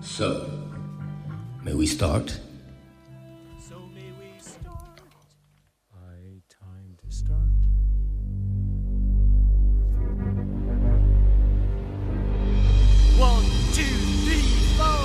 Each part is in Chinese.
So, may we start? So may we start? High time to start. One, two, three, four.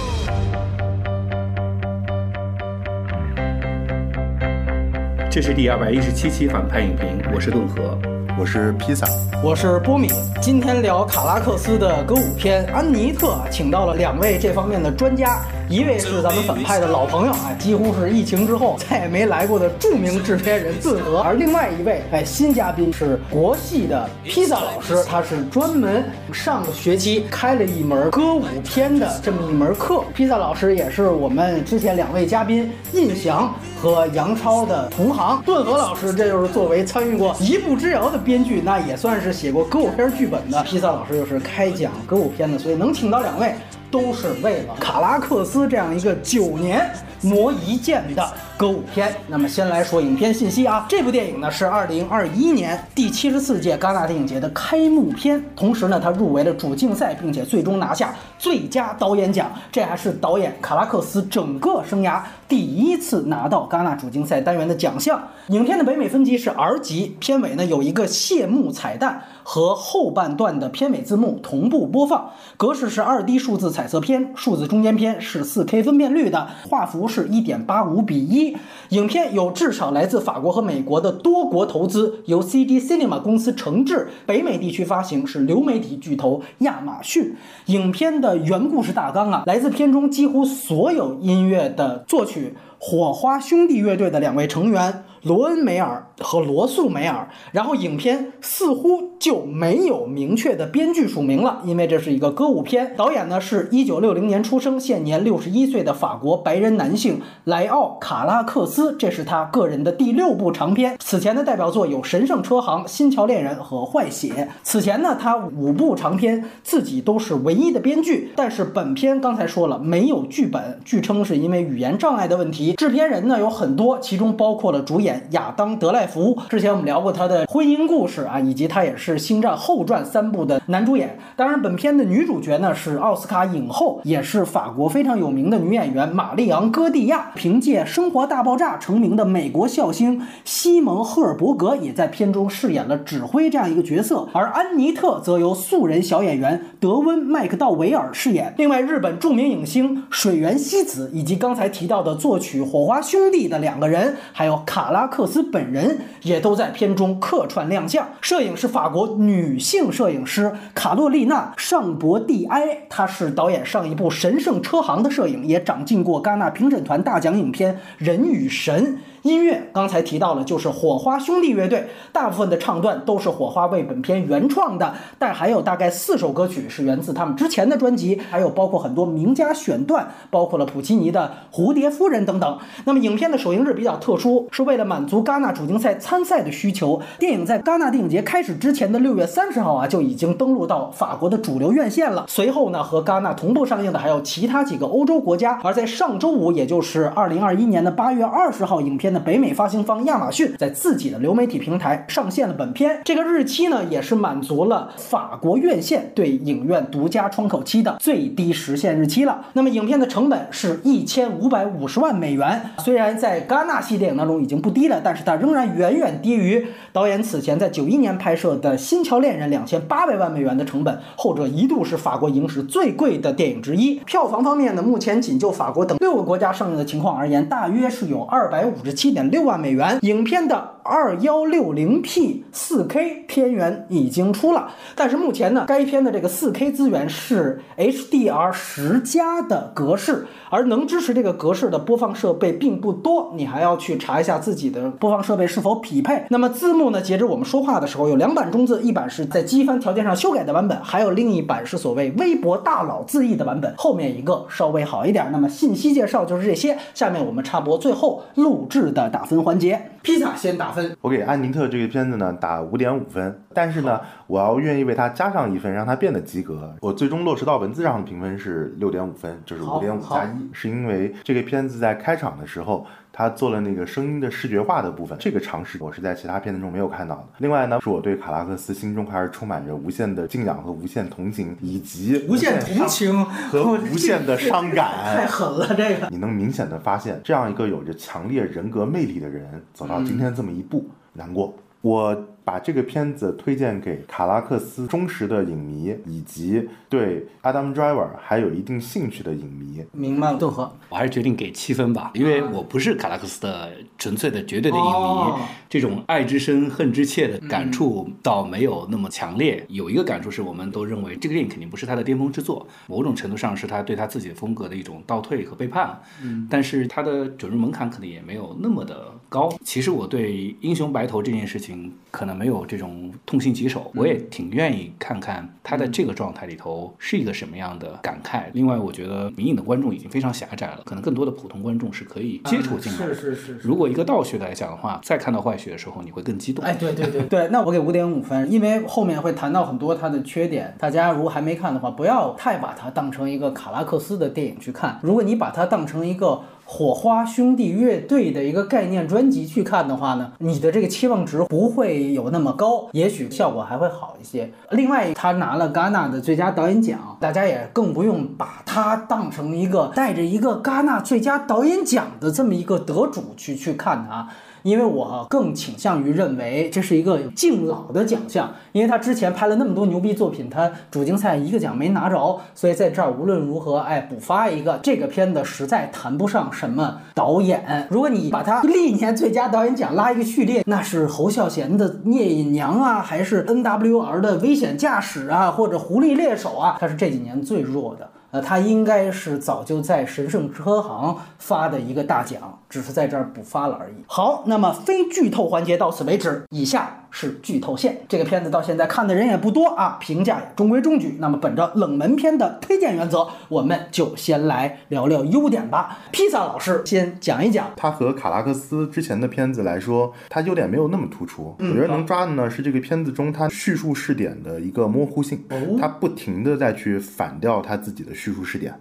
这是第二百一十七期反派影评，我是顿河。我是披萨，我是波米，今天聊卡拉克斯的歌舞片《安妮特》，请到了两位这方面的专家，一位是咱们反派的老朋友，哎，几乎是疫情之后再也没来过的著名制片人顿河，而另外一位，哎，新嘉宾是国戏的披萨老师，他是专门上个学期开了一门歌舞片的这么一门课。披萨老师也是我们之前两位嘉宾印翔和杨超的同行，顿河老师这就是作为参与过《一步之遥》的编剧，那也算是写过歌舞片剧本的。披萨老师又是开讲歌舞片的，所以能请到两位，都是为了卡拉克斯这样一个九年磨一剑的歌舞片。那么先来说影片信息啊，这部电影呢是二零二一年第七十四届戛纳电影节的开幕片，同时呢它入围了主竞赛，并且最终拿下最佳导演奖，这还是导演卡拉克斯整个生涯第一次拿到戛纳主竞赛单元的奖项。影片的北美分级是 R 级，片尾呢有一个谢幕彩蛋和后半段的片尾字幕同步播放，格式是二 D 数字彩色片，数字中间片是 4K 分辨率的，画幅是一点八五比一。影片有至少来自法国和美国的多国投资，由 CD Cinema 公司承制，北美地区发行是流媒体巨头亚马逊。影片的原故事大纲啊，来自片中几乎所有音乐的作曲。火花兄弟乐队的两位成员罗恩·梅尔和罗素·梅尔，然后影片似乎就没有明确的编剧署名了，因为这是一个歌舞片。导演呢是一九六零年出生，现年六十一岁的法国白人男性莱奥·卡拉克斯，这是他个人的第六部长片。此前的代表作有《神圣车行》《新桥恋人》和《坏血》。此前呢，他五部长片自己都是唯一的编剧，但是本片刚才说了没有剧本，据称是因为语言障碍的问题。制片人呢有很多，其中包括了主演亚当·德赖福。之前我们聊过他的婚姻故事啊，以及他也是《星战后传》三部的男主演。当然，本片的女主角呢是奥斯卡影后，也是法国非常有名的女演员玛丽昂·戈蒂亚。凭借《生活大爆炸》成名的美国笑星西蒙·赫尔伯格也在片中饰演了指挥这样一个角色，而安妮特则由素人小演员德温·麦克道维尔饰演。另外，日本著名影星水原希子以及刚才提到的作曲火花兄弟的两个人，还有卡拉克斯本人，也都在片中客串亮相。摄影是法国女性摄影师卡洛丽娜·尚博蒂埃，她是导演上一部《神圣车行》的摄影，也长进过戛纳评审团大奖影片《人与神》。音乐刚才提到了，就是火花兄弟乐队，大部分的唱段都是火花为本片原创的，但还有大概四首歌曲是源自他们之前的专辑，还有包括很多名家选段，包括了普契尼的《蝴蝶夫人》等等。那么影片的首映日比较特殊，是为了满足戛纳主竞赛参赛的需求，电影在戛纳电影节开始之前的六月三十号啊就已经登陆到法国的主流院线了。随后呢，和戛纳同步上映的还有其他几个欧洲国家。而在上周五，也就是二零二一年的八月二十号，影片的北美发行方亚马逊在自己的流媒体平台上线了本片。这个日期呢，也是满足了法国院线对影影院独家窗口期的最低实现日期了。那么影片的成本是一千五百五十万美元，虽然在戛纳系电影当中已经不低了，但是它仍然远远低于导演此前在九一年拍摄的《新桥恋人》两千八百万美元的成本，后者一度是法国影史最贵的电影之一。票房方面呢，目前仅就法国等六个国家上映的情况而言，大约是有二百五十七点六万美元。影片的二幺六零 P 四 K 片源已经出了，但是目前呢，该片的这个四 K 资源是 HDR 十加的格式，而能支持这个格式的播放设备并不多，你还要去查一下自己的播放设备是否匹配。那么字幕呢，截止我们说话的时候有两版中字，一版是在机翻条件上修改的版本，还有另一版是所谓微博大佬自译的版本，后面一个稍微好一点。那么信息介绍就是这些，下面我们插播最后录制的打分环节。披萨先打分，我给安妮特这个片子呢打五点五分，但是呢，我要愿意为它加上一分，让它变得及格。我最终落实到文字上的评分是六点五分，就是五点五加一，是因为这个片子在开场的时候，他做了那个声音的视觉化的部分，这个尝试我是在其他片子中没有看到的。另外呢，是我对卡拉克斯心中还是充满着无限的敬仰和无限同情，以及无限同情和无限的伤感 太。狠了，这个。你能明显的发现，这样一个有着强烈人格魅力的人，走到今天这么一步，难过。我把这个片子推荐给卡拉克斯忠实的影迷，以及对 Adam Driver 还有一定兴趣的影迷。明白了，顿河。我还是决定给七分吧，因为我不是卡拉克斯的纯粹的绝对的影迷，哦这种爱之深恨之切的感触倒没有那么强烈。有一个感触是我们都认为这个电影肯定不是他的巅峰之作，某种程度上是他对他自己的风格的一种倒退和背叛。嗯，但是他的准入门槛可能也没有那么的高。其实我对英雄白头这件事情可能没有这种痛心疾首，我也挺愿意看看他在这个状态里头是一个什么样的感慨。另外，我觉得迷影的观众已经非常狭窄了，可能更多的普通观众是可以接触进来是是是。如果一个倒叙来讲的话，再看到坏血的时候，你会更激动。哎，对对对 对，那我给五点五分，因为后面会谈到很多它的缺点。大家如果还没看的话，不要太把它当成一个卡拉克斯的电影去看。如果你把它当成一个火花兄弟乐队的一个概念专辑去看的话呢，你的这个期望值不会有那么高，也许效果还会好一些。另外，他拿了戛纳的最佳导演奖，大家也更不用把他当成一个带着一个戛纳最佳导演奖的这么一个得主去去看它。因为我更倾向于认为这是一个敬老的奖项，因为他之前拍了那么多牛逼作品，他主竞赛一个奖没拿着，所以在这儿无论如何，哎，补发一个。这个片子实在谈不上什么导演，如果你把他历年最佳导演奖拉一个序列，那是侯孝贤的《聂隐娘》啊，还是 NWR 的《危险驾驶》啊，或者《狐狸猎手》啊，他是这几年最弱的。呃，他应该是早就在神圣车行发的一个大奖，只是在这儿补发了而已。好，那么非剧透环节到此为止，以下是剧透线。这个片子到现在看的人也不多啊，评价也中规中矩。那么本着冷门片的推荐原则，我们就先来聊聊优点吧。披萨老师先讲一讲。他和卡拉克斯之前的片子来说，他优点没有那么突出。我觉得能抓的呢是这个片子中他叙述视点的一个模糊性，他不停的在去反调他自己的叙述视点。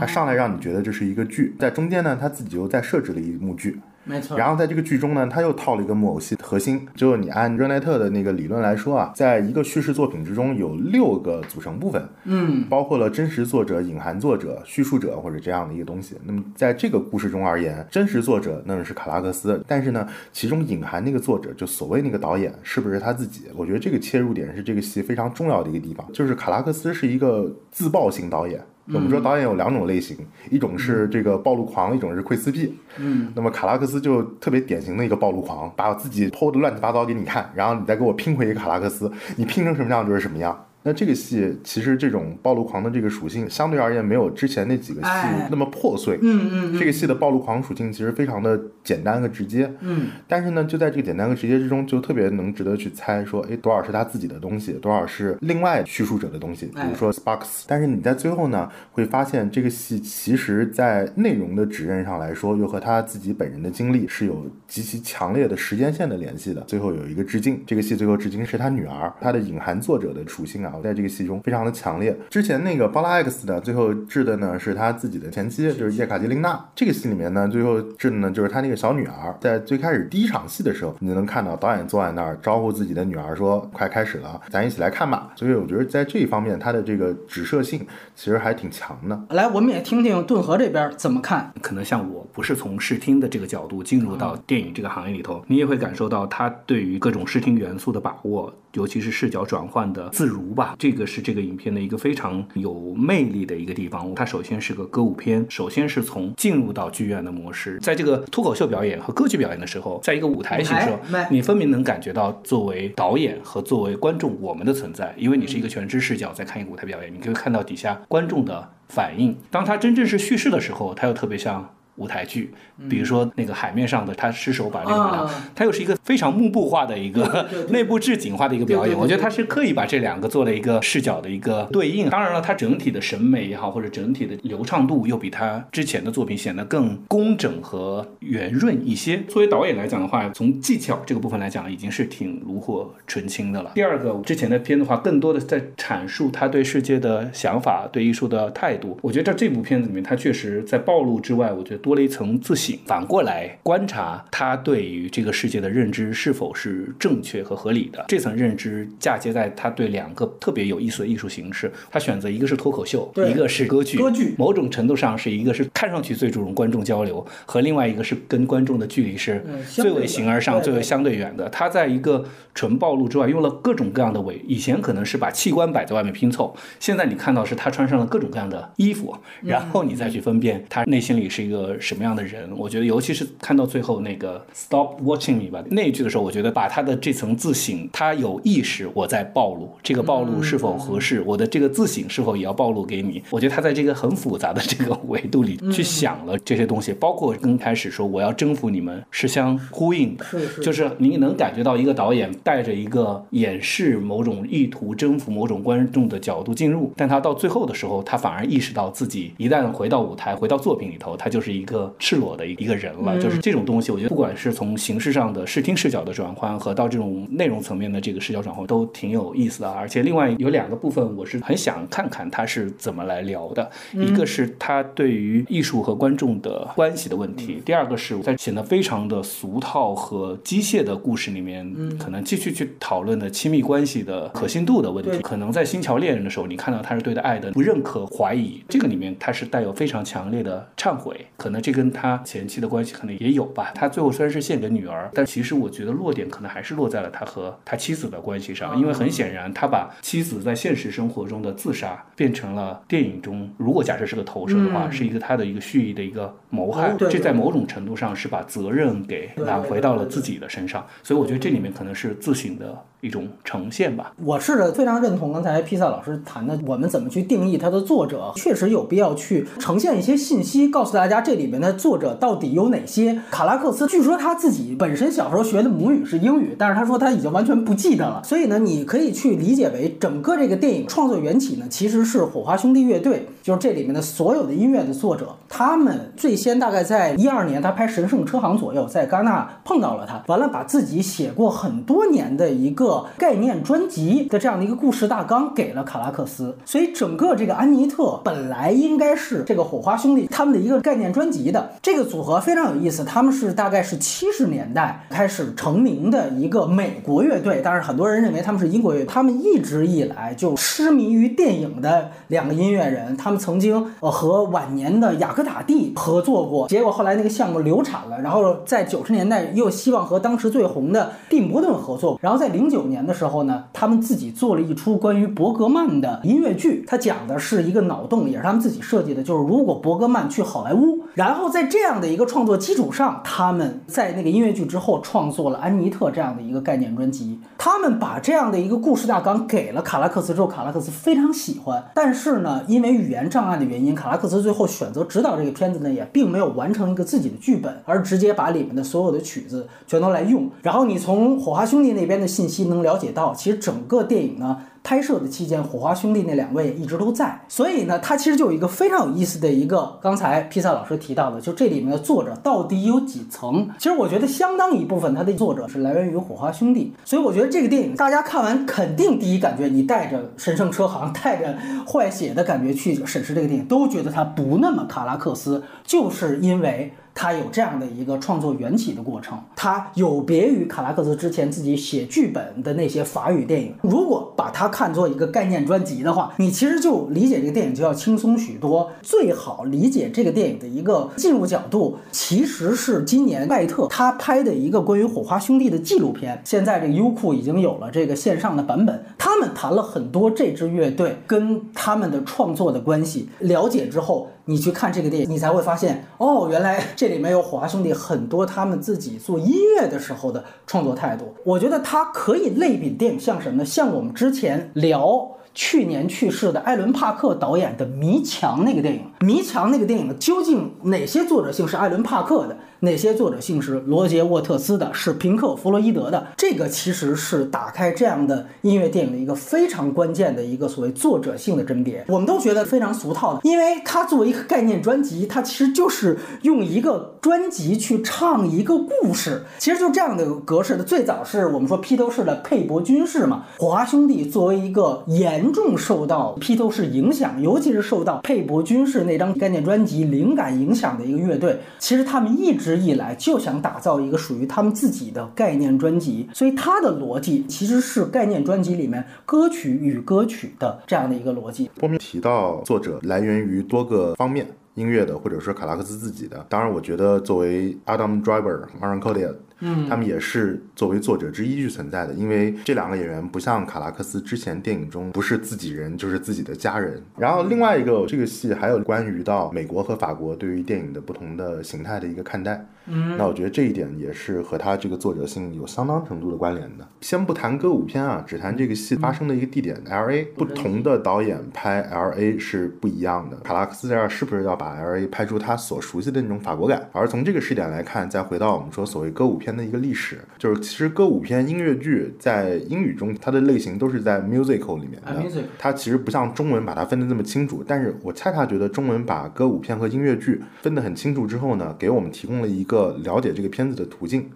他上来让你觉得这是一个剧，在中间呢，他自己又再设置了一幕剧。没错，然后在这个剧中呢，他又套了一个木偶戏核心，就是你按热奈特的那个理论来说啊，在一个叙事作品之中有六个组成部分，嗯，包括了真实作者、隐含作者、叙述者或者这样的一个东西。那么在这个故事中而言，真实作者那是卡拉克斯，但是呢，其中隐含那个作者，就所谓那个导演，是不是他自己？我觉得这个切入点是这个戏非常重要的一个地方，就是卡拉克斯是一个自爆型导演。我们说导演有两种类型，一种是这个暴露狂，一种是窥私癖。嗯，那么卡拉克斯就特别典型的一个暴露狂，把我自己剖的乱七八糟给你看，然后你再给我拼回一个卡拉克斯，你拼成什么样就是什么样。那这个戏其实这种暴露狂的这个属性，相对而言没有之前那几个戏哎那么破碎。嗯嗯嗯这个戏的暴露狂属性其实非常的简单和直接。嗯，但是呢，就在这个简单和直接之中，就特别能值得去猜说，哎，多少是他自己的东西，多少是另外叙述者的东西，比如说 Sparks。但是你在最后呢，会发现这个戏其实在内容的指认上来说，又和他自己本人的经历是有极其强烈的时间线的联系的。最后有一个致敬，这个戏最后致敬是他女儿，他的隐含作者的属性啊，在这个戏中非常的强烈。之前那个巴拉 X 的，最后致的呢是他自己的前妻，就是叶卡捷琳娜。这个戏里面呢，最后致的呢就是他那个小女儿。在最开始第一场戏的时候，你就能看到导演坐在那儿招呼自己的女儿说：“快开始了，咱一起来看吧。”所以我觉得在这一方面，他的这个指涉性其实还挺强的。来，我们也听听顿河这边怎么看。可能像我不是从视听的这个角度进入到电影这个行业里头，你也会感受到他对于各种视听元素的把握，尤其是视角转换的自如吧。这个是这个影片的一个非常有魅力的一个地方。它首先是个歌舞片，首先是从进入到剧院的模式，在这个脱口秀表演和歌剧表演的时候，在一个舞台形式，你分明能感觉到作为导演和作为观众我们的存在，因为你是一个全知视角在看一个舞台表演，你可以看到底下观众的反应。当它真正是叙事的时候，它又特别像。舞台剧，比如说那个海面上的他失手把那个把它啊，它又是一个非常幕布化的一个 内部置景化的一个表演。我觉得他是刻意把这两个做了一个视角的一个对应。当然了，他整体的审美也好，或者整体的流畅度又比他之前的作品显得更工整和圆润一些。作为导演来讲的话，从技巧这个部分来讲，已经是挺炉火纯青的了。第二个，之前的片的话，更多的在阐述他对世界的想法、对艺术的态度。我觉得在这部片子里面，他确实在暴露之外，我觉得多了一层自省，反过来观察他对于这个世界的认知是否是正确和合理的。这层认知嫁接在他对两个特别有意思的艺术形式，他选择一个是脱口秀，一个是歌剧。歌剧某种程度上是一个是看上去最注重观众交流，和另外一个是跟观众的距离是最为形而上、最为相对远的。他在一个纯暴露之外，用了各种各样的伪，以前可能是把器官摆在外面拼凑，现在你看到是他穿上了各种各样的衣服，然后你再去分辨他内心里是一个什么样的人。我觉得，尤其是看到最后那个 “Stop watching me” 吧那一句的时候，我觉得把他的这层自省，他有意识我在暴露，这个暴露是否合适，我的这个自省是否也要暴露给你？我觉得他在这个很复杂的这个维度里去想了这些东西，包括刚开始说我要征服你们是相呼应的，就是你能感觉到一个导演带着一个掩饰某种意图、征服某种观众的角度进入，但他到最后的时候，他反而意识到自己一旦回到舞台、回到作品里头，他就是一个赤裸的一个人了。就是这种东西，我觉得不管是从形式上的视听视角的转换，和到这种内容层面的这个视角转换，都挺有意思的。而且另外有两个部分，我是很想看看他是怎么来聊的。一个是他对于艺术和观众的关系的问题，第二个是在显得非常的俗套和机械的故事里面，可能继续去讨论的亲密关系的可信度的问题。可能在《星桥恋人》的时候，你看到他是对的爱的不认可、怀疑，这个里面他是带有非常强烈的忏悔，可能这跟他前妻的关系可能也有吧。他最后虽然是献给女儿，但其实我觉得落点可能还是落在了他和他妻子的关系上，因为很显然他把妻子在现实生活中的自杀变成了电影中，如果假设是个投射的话，嗯。是一个他的一个蓄意的一个谋害这在某种程度上是把责任给揽回到了自己的身上，所以我觉得这里面可能是自省的一种呈现吧。我是非常认同刚才披萨老师谈的，我们怎么去定义它的作者，确实有必要去呈现一些信息，告诉大家这里面的作者到底有哪些。卡拉克斯据说他自己本身小时候学的母语是英语，但是他说他已经完全不记得了，所以呢，你可以去理解为整个这个电影创作缘起呢，其实是火花兄弟乐队，就是这里面的所有的音乐的作者，他们最先大概在一二年他拍《神圣车行》左右，在戛纳碰到了他，完了把自己写过很多年的一个概念专辑的这样的一个故事大纲给了卡拉克斯，所以整个这个安妮特本来应该是这个火花兄弟他们的一个概念专辑的这个组合非常有意思，他们是大概是七十年代开始成名的一个美国乐队，但是很多人认为他们是英国乐队，他们一直以来就痴迷于电影的两个音乐人，他们曾经呃和晚年的雅克塔蒂合作过，结果后来那个项目流产了，然后在九十年代又希望和当时最红的蒂姆·波顿合作，然后在零九九年的时候呢，他们自己做了一出关于伯格曼的音乐剧，它讲的是一个脑洞，也是他们自己设计的，就是如果伯格曼去好莱坞，然后在这样的一个创作基础上，他们在那个音乐剧之后创作了《安妮特》这样的一个概念专辑。他们把这样的一个故事大纲给了卡拉克斯之后，卡拉克斯非常喜欢，但是呢，因为语言障碍的原因，卡拉克斯最后选择指导这个片子呢，也并没有完成一个自己的剧本，而直接把里面的所有的曲子全都来用。然后你从火花兄弟那边的信息能了解到，其实整个电影呢。拍摄的期间，火花兄弟那两位一直都在，所以呢，它其实就有一个非常有意思的一个，刚才披萨老师提到的，就这里面的作者到底有几层？其实我觉得相当一部分它的作者是来源于火花兄弟，所以我觉得这个电影大家看完肯定第一感觉，你带着神圣车行、带着坏血的感觉去审视这个电影，都觉得它不那么卡拉克斯，就是因为。他有这样的一个创作缘起的过程，他有别于卡拉克斯之前自己写剧本的那些法语电影。如果把它看作一个概念专辑的话，你其实就理解这个电影就要轻松许多。最好理解这个电影的一个进入角度，其实是今年拜特他拍的一个关于火花兄弟的纪录片。现在这个优酷已经有了这个线上的版本，他们谈了很多这支乐队跟他们的创作的关系。了解之后，你去看这个电影，你才会发现，哦，原来这里面有火花兄弟很多他们自己做音乐的时候的创作态度。我觉得它可以类比电影像什么呢？像我们之前聊。去年去世的艾伦·帕克导演的《迷墙》那个电影，《迷墙》那个电影究竟哪些作者姓是艾伦·帕克的，哪些作者姓是罗杰·沃特斯的，是平克·弗洛伊德的？这个其实是打开这样的音乐电影的一个非常关键的一个所谓作者性的甄别。我们都觉得非常俗套的，因为它作为一个概念专辑，它其实就是用一个专辑去唱一个故事，其实就这样的格式的。最早是我们说披头士的佩伯军事嘛，华兄弟作为一个严重受到披头士影响，尤其是受到佩伯军事那张概念专辑灵感影响的一个乐队。其实他们一直以来就想打造一个属于他们自己的概念专辑，所以它的逻辑其实是概念专辑里面歌曲与歌曲的这样的一个逻辑。波米提到作者来源于多个方面。音乐的，或者说卡拉克斯自己的，当然，我觉得作为 Adam Driver、Aaron c o d i a 嗯，他们也是作为作者之一去存在的，因为这两个演员不像卡拉克斯之前电影中不是自己人就是自己的家人。然后另外一个，这个戏还有关于到美国和法国对于电影的不同的形态的一个看待。嗯，那我觉得这一点也是和他这个作者性有相当程度的关联的。先不谈歌舞片啊，只谈这个戏发生的一个地点 L A，不同的导演拍 L A 是不一样的。卡拉克斯这儿是不是要把 L A 拍出他所熟悉的那种法国感？而从这个视点来看，再回到我们说所谓歌舞片的一个历史，就是其实歌舞片音乐剧在英语中它的类型都是在 musical 里面的，它其实不像中文把它分得这么清楚。但是我恰恰觉得中文把歌舞片和音乐剧分得很清楚之后呢，给我们提供了一个。个了解这个片子的途径，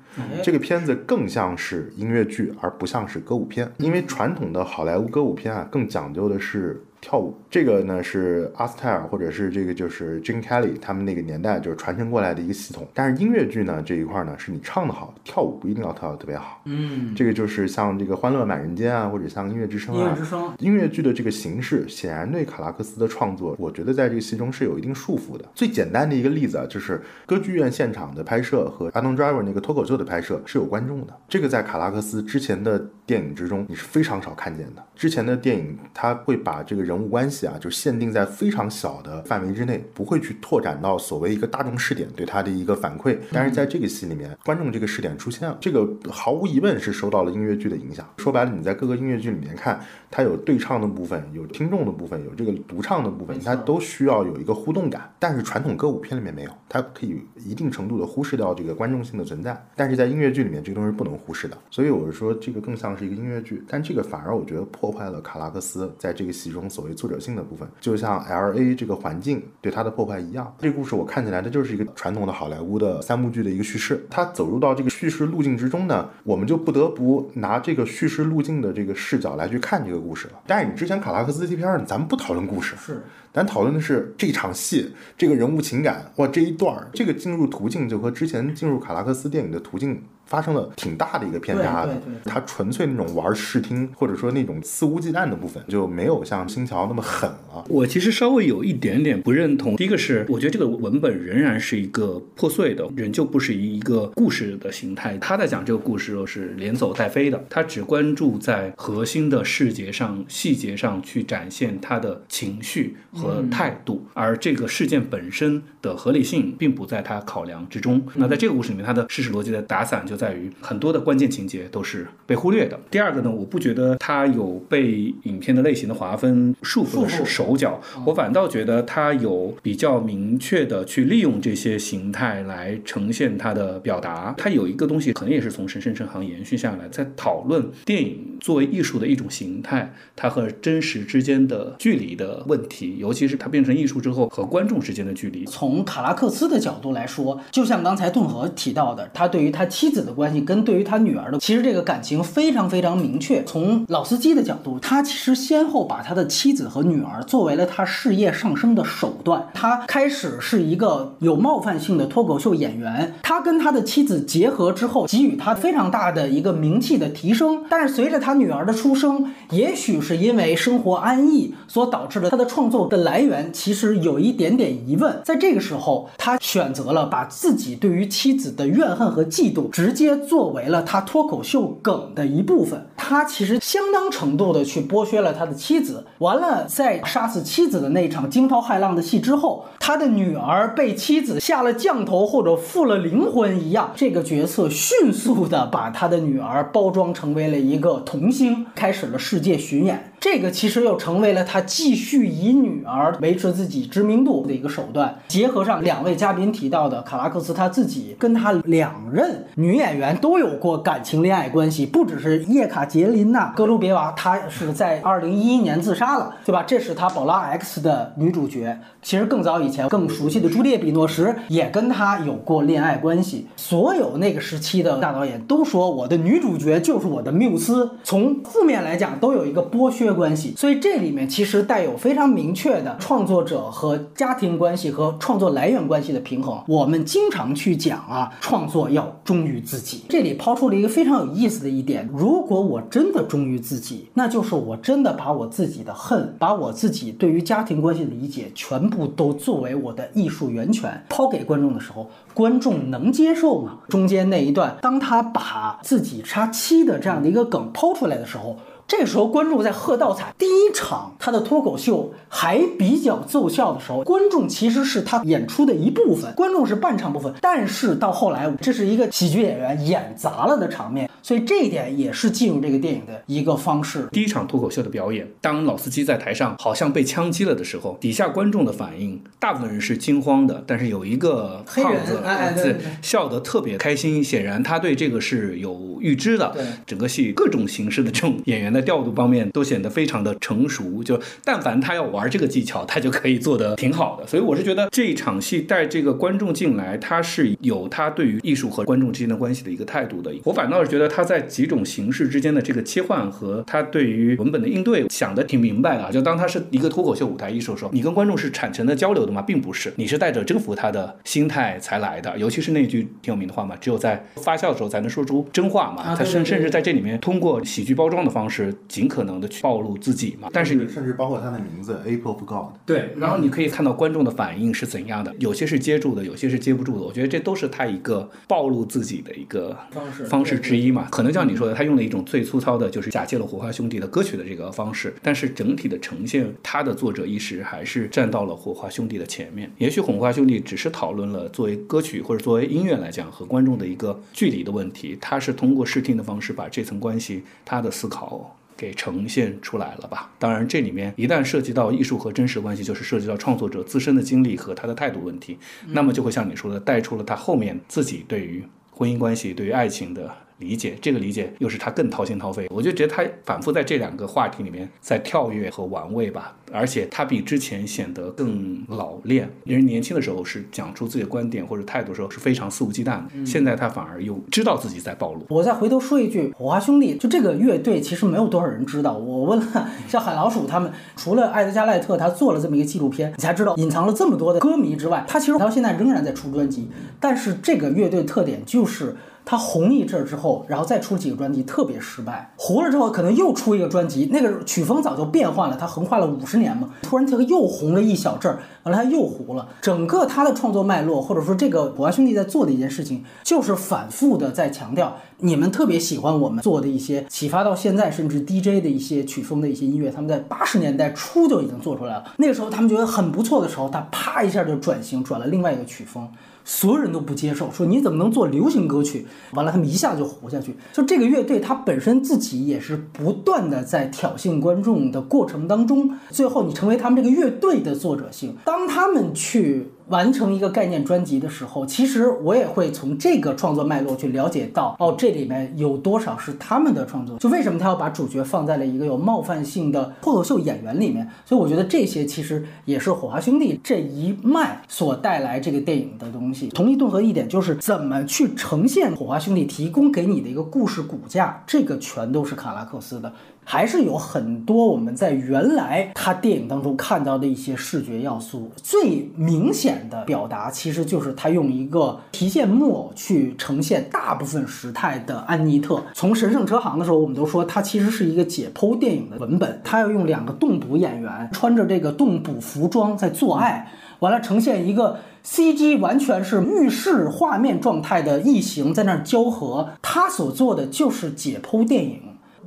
这个片子更像是音乐剧，而不像是歌舞片，因为传统的好莱坞歌舞片啊，更讲究的是。跳舞这个呢是阿斯泰尔或者是这个就是 Jim Kelly 他们那个年代就是传承过来的一个系统，但是音乐剧呢这一块呢是你唱的好，跳舞不一定要跳的特别好。嗯，这个就是像这个欢乐满人间啊，或者像音乐之声啊，音乐之声，音乐剧的这个形式显然对卡拉克斯的创作，我觉得在这个戏中是有一定束缚的。最简单的一个例子啊，就是歌剧院现场的拍摄和 Adam Driver 那个脱口秀的拍摄是有观众的，这个在卡拉克斯之前的电影之中你是非常少看见的。之前的电影它会把这个人物关系啊，就限定在非常小的范围之内，不会去拓展到所谓一个大众视点对他的一个反馈。但是在这个戏里面，观众这个视点出现了，这个毫无疑问是受到了音乐剧的影响。说白了，你在各个音乐剧里面看，它有对唱的部分，有听众的部分，有这个独唱的部分，它都需要有一个互动感。但是传统歌舞片里面没有，它可以一定程度的忽视掉这个观众性的存在。但是在音乐剧里面，这个东西不能忽视的。所以我是说，这个更像是一个音乐剧，但这个反而我觉得破坏了卡拉克斯在这个戏中所谓作者性的部分。就像 L A 这个环境对他的破坏一样，这个故事我看起来它就是一个传统的好莱坞的三部剧的一个叙事。它走入到这个叙事路径之中呢，我们就不得不拿这个叙事路径的这个视角来去看这个故事了。但是你之前卡拉克斯这片，咱们不讨论故事，是，咱讨论的是这场戏，这个人物情感，哇，这一段儿，这个进入途径就和之前进入卡拉克斯电影的途径。发生了挺大的一个偏差的，他纯粹那种玩视听或者说那种肆无忌惮的部分就没有像星桥那么狠了。我其实稍微有一点点不认同，第一个是我觉得这个文本仍然是一个破碎的，仍旧不是一个故事的形态。他在讲这个故事时是连走带飞的，他只关注在核心的细节上、细节上去展现他的情绪和态度，而这个事件本身的合理性并不在他考量之中。那在这个故事里面，他的事实逻辑的打散就。在于很多的关键情节都是被忽略的。第二个呢，我不觉得它有被影片的类型的划分束缚的手脚，我反倒觉得它有比较明确的去利用这些形态来呈现它的表达。它有一个东西可能也是从神圣圣行延续下来，在讨论电影作为艺术的一种形态，它和真实之间的距离的问题，尤其是它变成艺术之后和观众之间的距离。从卡拉克斯的角度来说，就像刚才顿河提到的，他对于他妻子的。关系跟对于他女儿的，其实这个感情非常非常明确。从老司机的角度，他其实先后把他的妻子和女儿作为了他事业上升的手段。他开始是一个有冒犯性的脱口秀演员，他跟他的妻子结合之后，给予他非常大的一个名气的提升。但是随着他他女儿的出生，也许是因为生活安逸所导致的，他的创作的来源其实有一点点疑问。在这个时候，他选择了把自己对于妻子的怨恨和嫉妒直接。作为了他脱口秀梗的一部分，他其实相当程度的去剥削了他的妻子。完了，在杀死妻子的那场惊涛骇浪的戏之后，他的女儿被妻子下了降头或者负了灵魂一样，这个角色迅速的把他的女儿包装成为了一个同明星，开始了世界巡演。这个其实又成为了他继续以女儿维持自己知名度的一个手段。结合上两位嘉宾提到的卡拉克斯他自己跟他两任女演员都有过感情恋爱关系，不只是叶卡捷琳娜·格鲁别娃，她是在二零一一年自杀了，对吧？这是他《宝拉 X》的女主角。其实更早以前，更熟悉的朱丽·比诺什也跟他有过恋爱关系。所有那个时期的大导演都说，我的女主角就是我的缪斯。从负面来讲，都有一个剥削。约关系，所以这里面其实带有非常明确的创作者和家庭关系和创作来源关系的平衡。我们经常去讲啊，创作要忠于自己。这里抛出了一个非常有意思的一点：如果我真的忠于自己，那就是我真的把我自己的恨，把我自己对于家庭关系的理解，全部都作为我的艺术源泉抛给观众的时候，观众能接受吗？中间那一段，当他把自己杀妻的这样的一个梗抛出来的时候。这时候，观众在喝倒彩。第一场他的脱口秀还比较奏效的时候，观众其实是他演出的一部分，观众是半场部分。但是到后来，这是一个喜剧演员演砸了的场面，所以这一点也是进入这个电影的一个方式。第一场脱口秀的表演，当老司机在台上好像被枪击了的时候，底下观众的反应，大部分人是惊慌的，但是有一个黑人胖子对对对笑得特别开心，显然他对这个是有预知的。对整个戏各种形式的这种演员的调度方面都显得非常的成熟，就但凡他要玩这个技巧，他就可以做得挺好的。所以我是觉得这一场戏带这个观众进来，他是有他对于艺术和观众之间的关系的一个态度的。我反倒是觉得他在几种形式之间的这个切换和他对于文本的应对想的挺明白的啊。就当他是一个脱口秀舞台艺术的时候，你跟观众是产生的交流的吗？并不是，你是带着征服他的心态才来的。尤其是那句挺有名的话嘛，只有在发酵的时候才能说出真话嘛。他甚甚至在这里面通过喜剧包装的方式，尽可能的去暴露自己嘛。但是你甚至包括他的名字 Ape of God，对，然后你可以看到观众的反应是怎样的，有些是接住的，有些是接不住的。我觉得这都是他一个暴露自己的一个方式方式之一嘛。可能像你说的，他用了一种最粗糙的，就是假借了火花兄弟的歌曲的这个方式，但是整体的呈现，他的作者意识还是站到了火花兄弟的前面。也许火花兄弟只是讨论了作为歌曲或者作为音乐来讲和观众的一个距离的问题，他是通过视听的方式把这层关系，他的思考。给呈现出来了吧？当然，这里面一旦涉及到艺术和真实关系，就是涉及到创作者自身的经历和他的态度问题，那么就会像你说的，带出了他后面自己对于婚姻关系、对于爱情的理解。这个理解又是他更掏心掏肺。我就觉得他反复在这两个话题里面在跳跃和玩味吧，而且他比之前显得更老练。人年轻的时候是讲出自己的观点或者态度的时候是非常肆无忌惮的，现在他反而又知道自己在暴露。我再回头说一句，火花兄弟就这个乐队，其实没有多少人知道。我问了像海老鼠他们，除了艾德加·赖特他做了这么一个纪录片，你才知道隐藏了这么多的歌迷之外，他其实到现在仍然在出专辑。但是这个乐队特点就是。他红一阵儿之后，然后再出几个专辑，特别失败。红了之后，可能又出一个专辑，那个曲风早就变换了，他横跨了五十年嘛。突然这个又红了一小阵儿，完了他又糊了。整个他的创作脉络，或者说这个火花兄弟在做的一件事情，就是反复的在强调，你们特别喜欢我们做的一些启发到现在甚至 DJ 的一些曲风的一些音乐，他们在八十年代初就已经做出来了。那个时候他们觉得很不错的时候，他啪一下就转型，转了另外一个曲风。所有人都不接受，说你怎么能做流行歌曲？完了，他们一下就活下去。就这个乐队，它本身自己也是不断的在挑衅观众的过程当中，最后你成为他们这个乐队的作者性。当他们去完成一个概念专辑的时候，其实我也会从这个创作脉络去了解到，哦，这里面有多少是他们的创作？就为什么他要把主角放在了一个有冒犯性的脱口秀演员里面？所以我觉得这些其实也是火花兄弟这一脉所带来这个电影的东西。同一顿和一点就是怎么去呈现火花兄弟提供给你的一个故事骨架，这个全都是卡拉克斯的。还是有很多我们在原来他电影当中看到的一些视觉要素，最明显的表达其实就是他用一个提线木偶去呈现大部分时态的安妮特。从神圣车行的时候，我们都说它其实是一个解剖电影的文本，他要用两个动捕演员穿着这个动捕服装在做爱，完了呈现一个 CG 完全是预示画面状态的异形在那儿交合，他所做的就是解剖电影。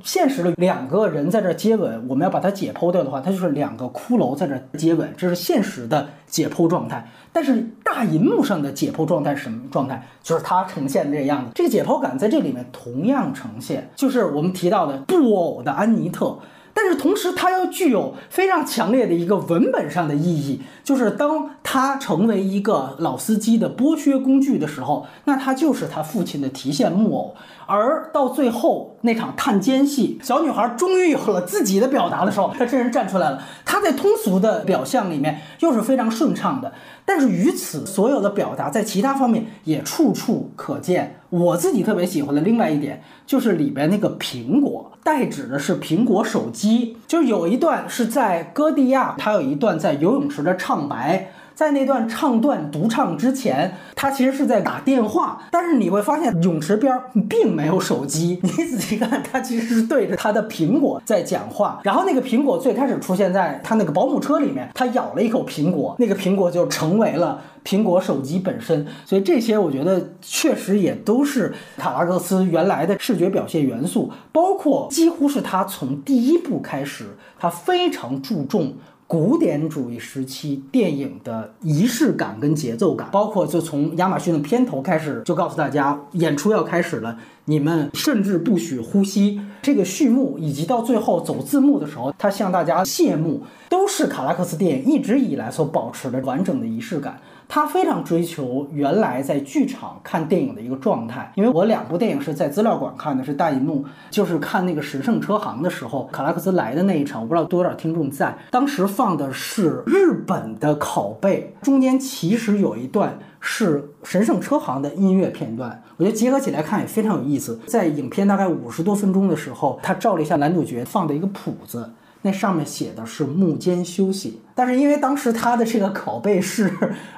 现实的两个人在这接吻，我们要把它解剖掉的话，它就是两个骷髅在这接吻，这是现实的解剖状态。但是大银幕上的解剖状态是什么状态？就是它呈现这个样子。这个解剖感在这里面同样呈现，就是我们提到的布偶的安妮特。但是同时，它又具有非常强烈的一个文本上的意义，就是当他成为一个老司机的剥削工具的时候，那他就是他父亲的提线木偶。而到最后那场探监戏，小女孩终于有了自己的表达的时候，她真人站出来了。她在通俗的表象里面又是非常顺畅的，但是于此所有的表达在其他方面也处处可见。我自己特别喜欢的另外一点就是里边那个苹果，代指的是苹果手机。就是有一段是在歌帝亚，他有一段在游泳池的唱白。在那段唱段独唱之前，他其实是在打电话，但是你会发现泳池边并没有手机。你仔细看，他其实是对着他的苹果在讲话。然后那个苹果最开始出现在他那个保姆车里面，他咬了一口苹果，那个苹果就成为了苹果手机本身。所以这些我觉得确实也都是卡拉克斯原来的视觉表现元素，包括几乎是他从第一部开始，他非常注重。古典主义时期电影的仪式感跟节奏感，包括就从亚马逊的片头开始就告诉大家演出要开始了，你们甚至不许呼吸。这个序幕以及到最后走字幕的时候，他向大家谢幕，都是卡拉克斯电影一直以来所保持的完整的仪式感。他非常追求原来在剧场看电影的一个状态，因为我两部电影是在资料馆看的，是大银幕，就是看那个《神圣车行》的时候，卡拉克斯来的那一场，我不知道多少听众在，当时放的是日本的拷贝，中间其实有一段是《神圣车行》的音乐片段，我觉得结合起来看也非常有意思。在影片大概五十多分钟的时候，他照了一下男主角放的一个谱子。那上面写的是幕间休息，但是因为当时他的这个拷贝是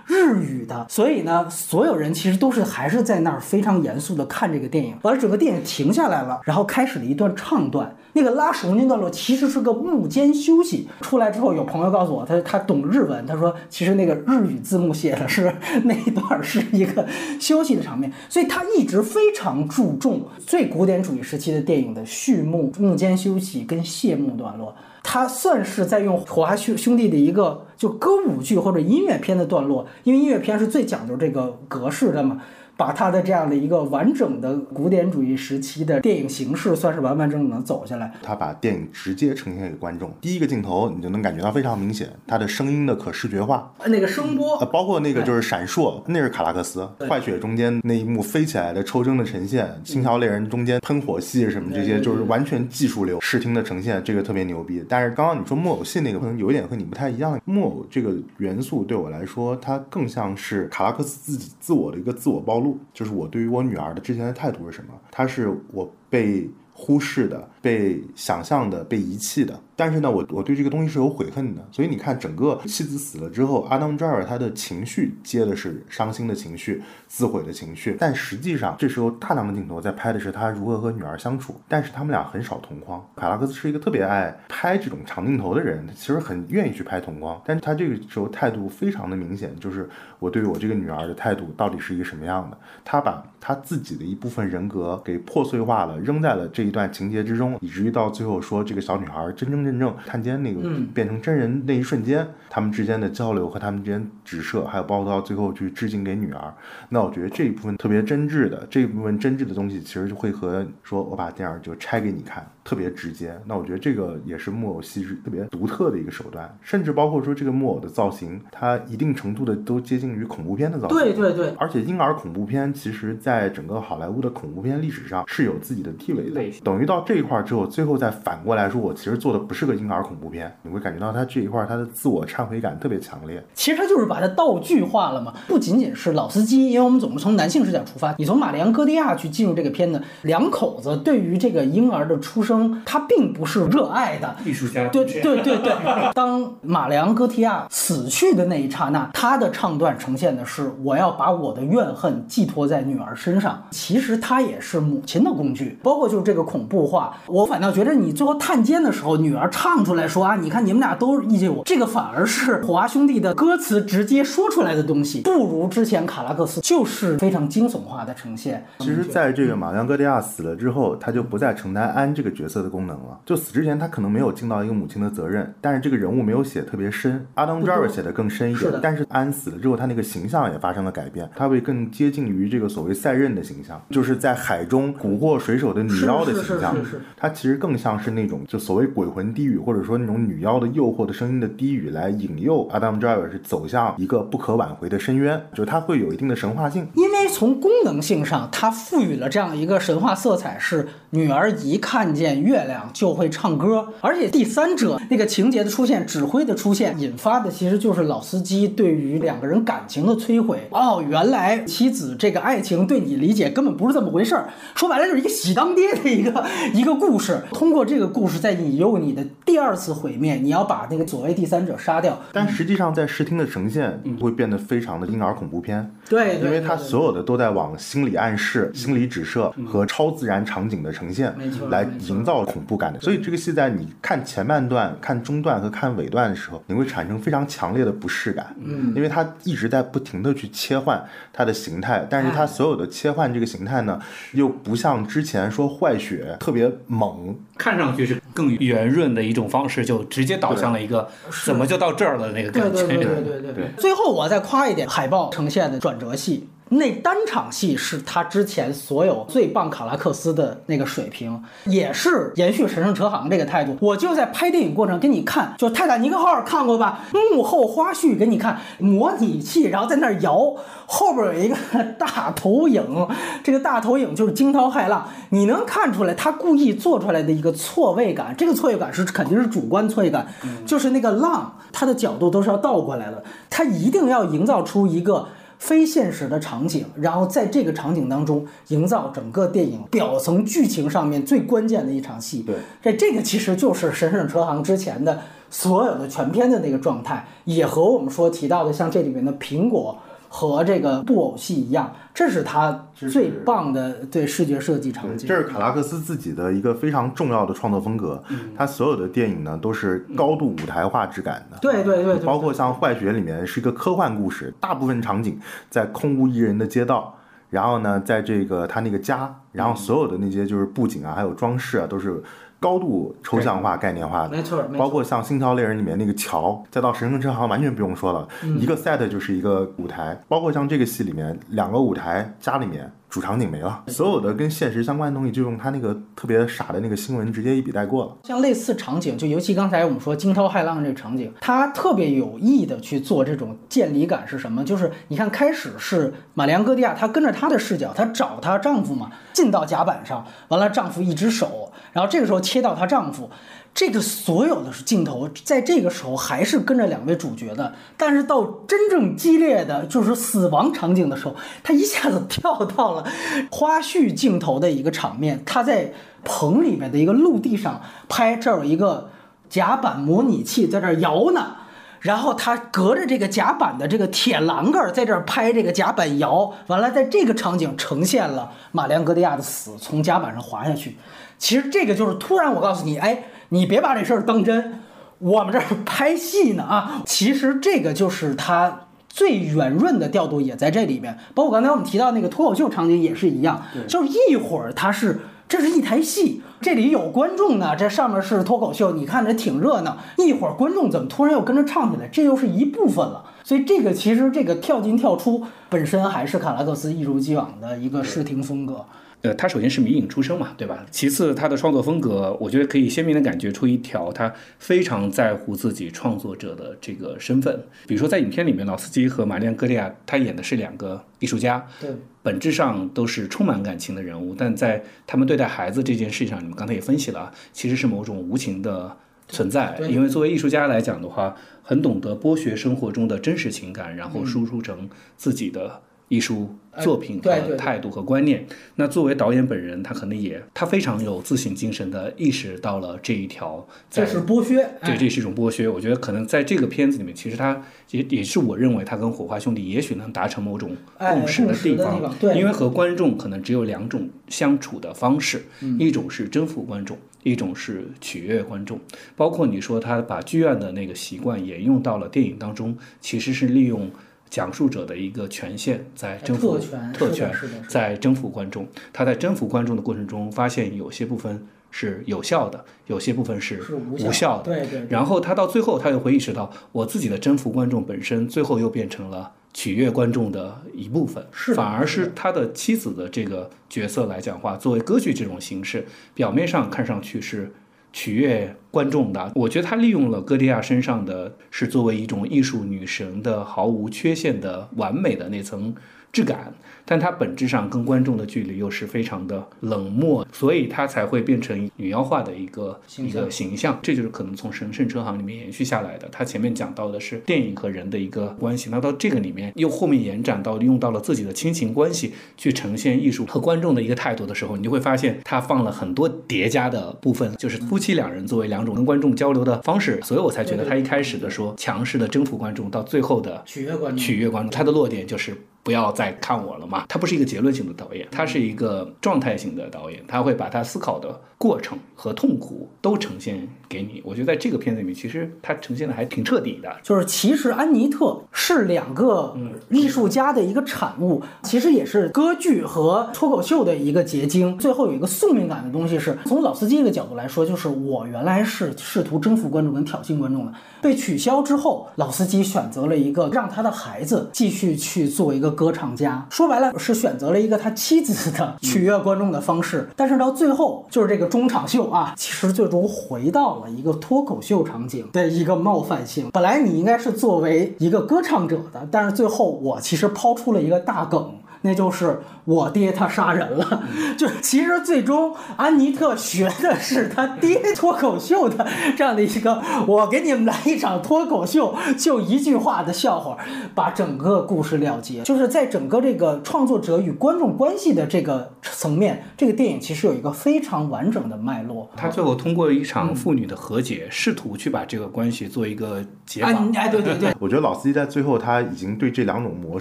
日语的，所以呢，所有人其实都是还是在那儿非常严肃的看这个电影。完了，整个电影停下来了，然后开始了一段唱段。那个拉手音段落其实是个幕间休息。出来之后，有朋友告诉我，他他懂日文，他说其实那个日语字幕写的是那一段是一个休息的场面，所以他一直非常注重最古典主义时期的电影的序幕、幕间休息跟谢幕段落。他算是在用火花兄兄弟的一个就歌舞剧或者音乐片的段落，因为音乐片是最讲究这个格式的嘛。把他的这样的一个完整的古典主义时期的电影形式，算是完完整整的走下来。他把电影直接呈现给观众，第一个镜头你就能感觉到非常明显，他的声音的可视觉化，那个声波，呃，包括那个就是闪烁，那是卡拉克斯坏血中间那一幕飞起来的抽帧的呈现，星条猎人中间喷火戏什么这些，就是完全技术流视听的呈现，这个特别牛逼。但是刚刚你说木偶戏那个可能有一点和你不太一样，木偶这个元素对我来说，它更像是卡拉克斯自己自我的一个自我暴露，就是我对于我女儿的之前的态度是什么，她是我被忽视的、被想象的、被遗弃的。但是呢，我我对这个东西是有悔恨的，所以你看，整个妻子死了之后，Adam Driver 他的情绪接的是伤心的情绪、自毁的情绪，但实际上这时候大量的镜头在拍的是他如何和女儿相处，但是他们俩很少同框。卡拉克斯是一个特别爱拍这种长镜头的人，他其实很愿意去拍同框，但是他这个时候态度非常的明显，就是我对于我这个女儿的态度到底是一个什么样的？他把他自己的一部分人格给破碎化了，扔在了这一段情节之中，以至于到最后说这个小女孩真正真正正探监那个变成真人那一瞬间，他们之间的交流和他们之间指射，还有包括到最后去致敬给女儿，那我觉得这一部分特别真挚的这一部分真挚的东西，其实就会和说我把电影就拆给你看特别直接。那我觉得这个也是木偶戏是特别独特的一个手段，甚至包括说这个木偶的造型，它一定程度的都接近于恐怖片的造型。对对对，而且婴儿恐怖片其实在整个好莱坞的恐怖片历史上是有自己的地位的类。型等于到这一块儿之后，最后再反过来说，我其实做的不是个婴儿恐怖片，你会感觉到它这一块儿他的自我忏悔感特别强烈。其实它就是把它道具化了嘛，不仅仅是老司机，因为我们总是从男性视角出发，你从马里昂戈迪亚去进入这个片子，两口子对于这个婴儿的出生，他并不是热爱的，艺术家对对对对，当马里昂戈提亚死去的那一刹那，他的唱段呈现的是我要把我的怨恨寄托在女儿身上。其实他也是母亲的工具，包括就是这个恐怖化。我反倒觉得你最后探监的时候，女儿唱出来说啊，你看你们俩都意见我，这个反而是火花兄弟的歌词直接说出来的东西，不如之前卡拉克斯就是非常惊悚化的呈现。其实，在这个马里昂戈迪亚死了之后，他就不再承担安这个角色的功能了。就死之前，他可能没有尽到一个母亲的责任，但是这个人物没有写特别深。，Adam · Driver 写的更深一是的。点但是安死了之后，他那个形象也发生了改变，他会更接近于这个所谓赛壬的形象，就是在海中蛊惑水手的女妖的形象是是是是是。他其实更像是那种就所谓鬼魂低语，或者说那种女妖的诱惑的声音的低语，来引诱 Adam Driver 是走向一个不可挽回的深渊，就是它会有一定的神话性。因为从功能性上，它赋予了这样一个神话色彩，是女儿一看见月亮就会唱歌，而且第三者那个情节的出现、指挥的出现，引发的其实就是老司机对于两个人感情的摧毁。哦，原来妻子这个爱情对你理解根本不是这么回事儿，说白了就是一个喜当爹的一个一个故事，通过这个故事在引诱你的第二次毁灭，你要把那个所谓第三者杀掉。但实际上在视听的呈现会变得非常的婴儿恐怖片，对，因为它所有的都在往心理暗示、心理指涉和超自然场景的呈现来没错营造恐怖感的。所以这个戏在你看前半段、看中段和看尾段的时候，你会产生非常强烈的不适感，嗯，因为它一直在不停的去切换它的形态，但是它哎所有的切换这个形态呢，又不像之前说坏血特别猛，看上去是更圆润的一种方式，就直接导向了一个怎么就到这儿了那个感觉。对对对对对对对最后我再夸一点海报呈现的转折戏。那单场戏是他之前所有最棒卡拉克斯的那个水平，也是延续神圣车行这个态度。我就在拍电影过程给你看，就泰坦尼克号看过吧，幕后花絮给你看，模拟器，然后在那儿摇，后边有一个大投影，这个大投影就是惊涛骇浪，你能看出来他故意做出来的一个错位感，这个错位感是肯定是主观错位感，就是那个浪，它的角度都是要倒过来的，它一定要营造出一个。非现实的场景，然后在这个场景当中营造整个电影表层剧情上面最关键的一场戏。对，这这个其实就是《神圣车行》之前的所有的全片的那个状态，也和我们说提到的像这里面的苹果和这个布偶戏一样，这是他最棒的对视觉设计场，景。这是卡拉克斯自己的一个非常重要的创作风格。嗯他所有的电影呢都是高度舞台化质感的。对对对对，包括像《坏血》里面是一个科幻故事，大部分场景在空无一人的街道，然后呢，在这个他那个家，然后所有的那些就是布景啊，还有装饰啊，都是高度抽象化、概念化的。没错没错包括像《星桥猎人》里面那个桥，再到《神圣车行》完全不用说了，嗯一个 set 就是一个舞台。包括像这个戏里面两个舞台，家里面主场景没了，所有的跟现实相关的东西就用他那个特别傻的那个新闻直接一笔带过了。像类似场景，就尤其刚才我们说惊涛骇浪这个场景，他特别有意的去做这种见离感是什么？就是你看开始是玛丽安戈蒂亚，她跟着她的视角，她找她丈夫嘛，进到甲板上，完了丈夫一只手，然后这个时候切到她丈夫。这个所有的镜头在这个时候还是跟着两位主角的，但是到真正激烈的就是死亡场景的时候，他一下子跳到了花絮镜头的一个场面，他在棚里面的一个陆地上拍，这儿有一个甲板模拟器在这儿摇呢。然后他隔着这个甲板的这个铁栏杆在这儿拍这个甲板摇，完了在这个场景呈现了马良戈迪亚的死，从甲板上滑下去。其实这个就是突然我告诉你，哎，你别把这事儿当真，我们这儿拍戏呢啊。其实这个就是他最圆润的调度也在这里面，包括刚才我们提到那个脱口秀场景也是一样，就是一会儿它是。这是一台戏，这里有观众呢，这上面是脱口秀，你看着挺热闹。一会儿观众怎么突然又跟着唱起来？这又是一部分了。所以这个其实这个跳进跳出本身还是卡拉克斯一如既往的一个视听风格。呃，他首先是迷影出身嘛，对吧？其次，他的创作风格，我觉得可以鲜明的感觉出一条他非常在乎自己创作者的这个身份。比如说，在影片里面，老司机和玛丽安·戈利亚他演的是两个艺术家，对，本质上都是充满感情的人物，但在他们对待孩子这件事情上，你们刚才也分析了啊，其实是某种无情的存在。因为作为艺术家来讲的话，很懂得剥削生活中的真实情感，然后输出成自己的艺术作品对对对和态度和观念。那作为导演本人，他可能也他非常有自省精神的意识到了这一条在这是剥削。对，哎这是一种剥削。我觉得可能在这个片子里面，其实他也也是我认为他跟火花兄弟也许能达成某种哎共识的地方。方对因为和观众可能只有两种相处的方式，嗯一种是征服观众，一种是取悦观众。包括你说他把剧院的那个习惯沿用到了电影当中，其实是利用。讲述者的一个权限在征服特权在征服观众。他在征服观众的过程中，发现有些部分是有效的，有些部分是是无无效的。对对对然后他到最后，他又会意识到，我自己的征服观众本身，最后又变成了取悦观众的一部分。是反而是他的妻子的这个角色来讲话，作为歌剧这种形式，表面上看上去是取悦观众的。我觉得他利用了歌迪亚身上的是作为一种艺术女神的毫无缺陷的完美的那层质感。但它本质上跟观众的距离又是非常的冷漠，所以它才会变成女妖化的一个一个形象。这就是可能从《神圣车行》里面延续下来的。它前面讲到的是电影和人的一个关系，那到这个里面又后面延展到用到了自己的亲情关系去呈现艺术和观众的一个态度的时候，你就会发现它放了很多叠加的部分，就是夫妻两人作为两种跟观众交流的方式。所以我才觉得他一开始的说强势的征服观众，到最后的取悦观众取悦观众，他的落点就是。不要再看我了嘛！他不是一个结论性的导演，他是一个状态型的导演，他会把他思考的过程和痛苦都呈现给你。我觉得在这个片子里面，其实他呈现的还挺彻底的。就是其实安妮特是两个艺术家的一个产物，其实也是歌剧和脱口秀的一个结晶。最后有一个宿命感的东西，是从老司机的角度来说，就是我原来是试图征服观众跟挑衅观众的，被取消之后，老司机选择了一个让他的孩子继续去做一个。歌唱家说白了是选择了一个他妻子的取悦观众的方式，但是到最后就是这个中场秀啊，其实最终回到了一个脱口秀场景的一个冒犯性。本来你应该是作为一个歌唱者的，但是最后我其实抛出了一个大梗。那就是我爹他杀人了，就其实最终安妮特学的是他爹脱口秀的这样的一个，我给你们来一场脱口秀，就一句话的笑话，把整个故事了结。就是在整个这个创作者与观众关系的这个层面，这个电影其实有一个非常完整的脉络。他最后通过一场父女的和解，试图去把这个关系做一个解法。哎，对对对，我觉得老司机在最后他已经对这两种模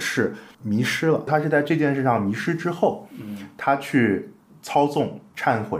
式迷失了，他是在这。这件事上迷失之后，他去操纵、忏悔，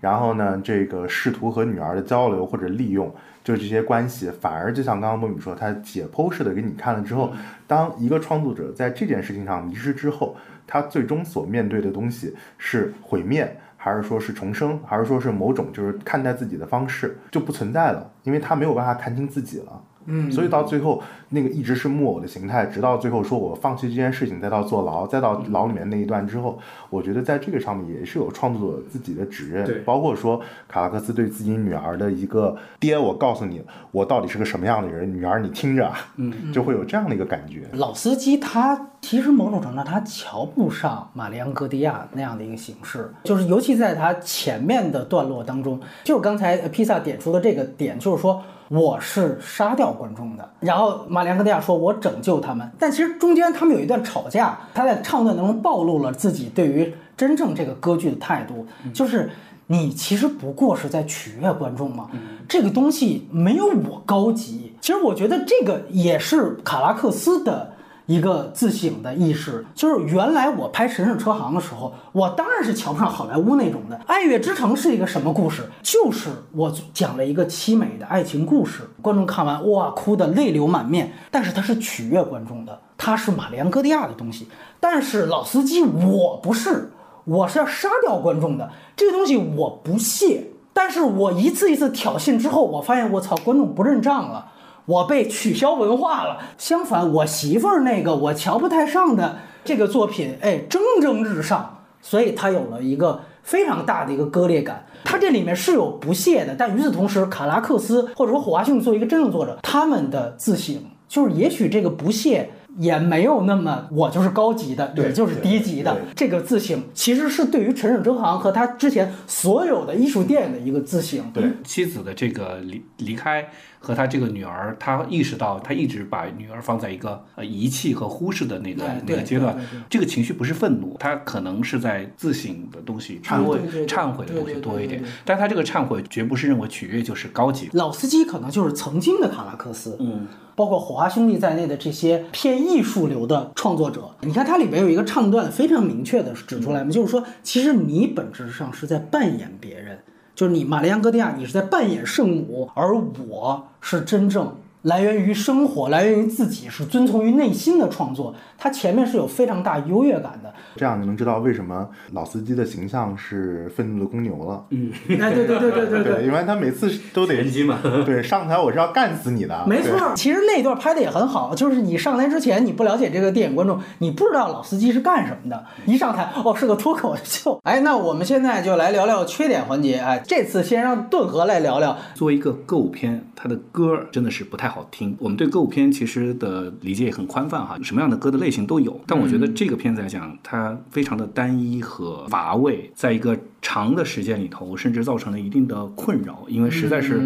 然后呢，这个试图和女儿的交流或者利用，就这些关系，反而就像刚刚波米说，他解剖式的给你看了之后，当一个创作者在这件事情上迷失之后，他最终所面对的东西是毁灭，还是说是重生，还是说是某种就是看待自己的方式就不存在了，因为他没有办法看清自己了。嗯，所以到最后那个一直是木偶的形态，直到最后说我放弃这件事情，再到坐牢，再到牢里面那一段之后，我觉得在这个上面也是有创作者自己的指认，包括说卡拉克斯对自己女儿的一个爹，我告诉你，我到底是个什么样的人，女儿你听着，嗯，就会有这样的一个感觉。老司机他其实某种程度他瞧不上玛丽安戈迪亚那样的一个形式，就是尤其在他前面的段落当中，就是刚才披萨点出的这个点，就是说。我是杀掉观众的，然后马里安戈迪亚说：“我拯救他们。”但其实中间他们有一段吵架，他在唱段当中暴露了自己对于真正这个歌剧的态度，就是你其实不过是在取悦观众嘛，这个东西没有我高级。其实我觉得这个也是卡拉克斯的。一个自省的意识，就是原来我拍《神圣车行》的时候，我当然是瞧不上好莱坞那种的。《爱乐之城》是一个什么故事？就是我讲了一个凄美的爱情故事，观众看完哇，哭得泪流满面。但是它是取悦观众的，它是玛丽安戈蒂亚的东西。但是老司机我不是，我是要杀掉观众的。这个东西我不屑。但是我一次一次挑衅之后，我发现我操，观众不认账了。我被取消文化了。相反，我媳妇儿那个我瞧不太上的这个作品，哎，蒸蒸日上，所以它有了一个非常大的一个割裂感。它这里面是有不屑的，但与此同时，卡拉克斯或者说火花兄作为一个真正作者，他们的自省就是，也许这个不屑也没有那么我就是高级的，对你就是低级的。这个自省其实是对于陈省征行和他之前所有的艺术电影的一个自省。对。妻子的这个离离开和他这个女儿，他意识到他一直把女儿放在一个呃遗弃和忽视的那个哎那个阶段这个情绪不是愤怒，他可能是在自省的东西多对对对忏悔的东西多一点。但他这个忏悔绝不是认为取悦就是高级。老司机可能就是曾经的卡拉克斯，嗯，包括火花兄弟在内的这些偏艺术流的创作者。你看它里边有一个唱段非常明确的指出来嘛，就是说，其实你本质上是在扮演别人，就是你玛丽安戈蒂亚，你是在扮演圣母，而我是真正。来源于生活，来源于自己，是遵从于内心的创作。它前面是有非常大优越感的。这样你能知道为什么老司机的形象是愤怒的公牛了。嗯，哎，对对对对对对，因为他每次都得人机嘛，对上台我是要干死你的。没错对，其实那段拍的也很好，就是你上台之前你不了解这个电影观众，你不知道老司机是干什么的，一上台哦是个脱口秀。哎，那我们现在就来聊聊缺点环节。哎，这次先让顿河来聊聊。作为一个歌舞片，它的歌儿真的是不太太好听。我们对歌舞片其实的理解也很宽泛哈，什么样的歌的类型都有。但我觉得这个片子来讲，它非常的单一和乏味，在一个长的时间里头，甚至造成了一定的困扰，因为实在是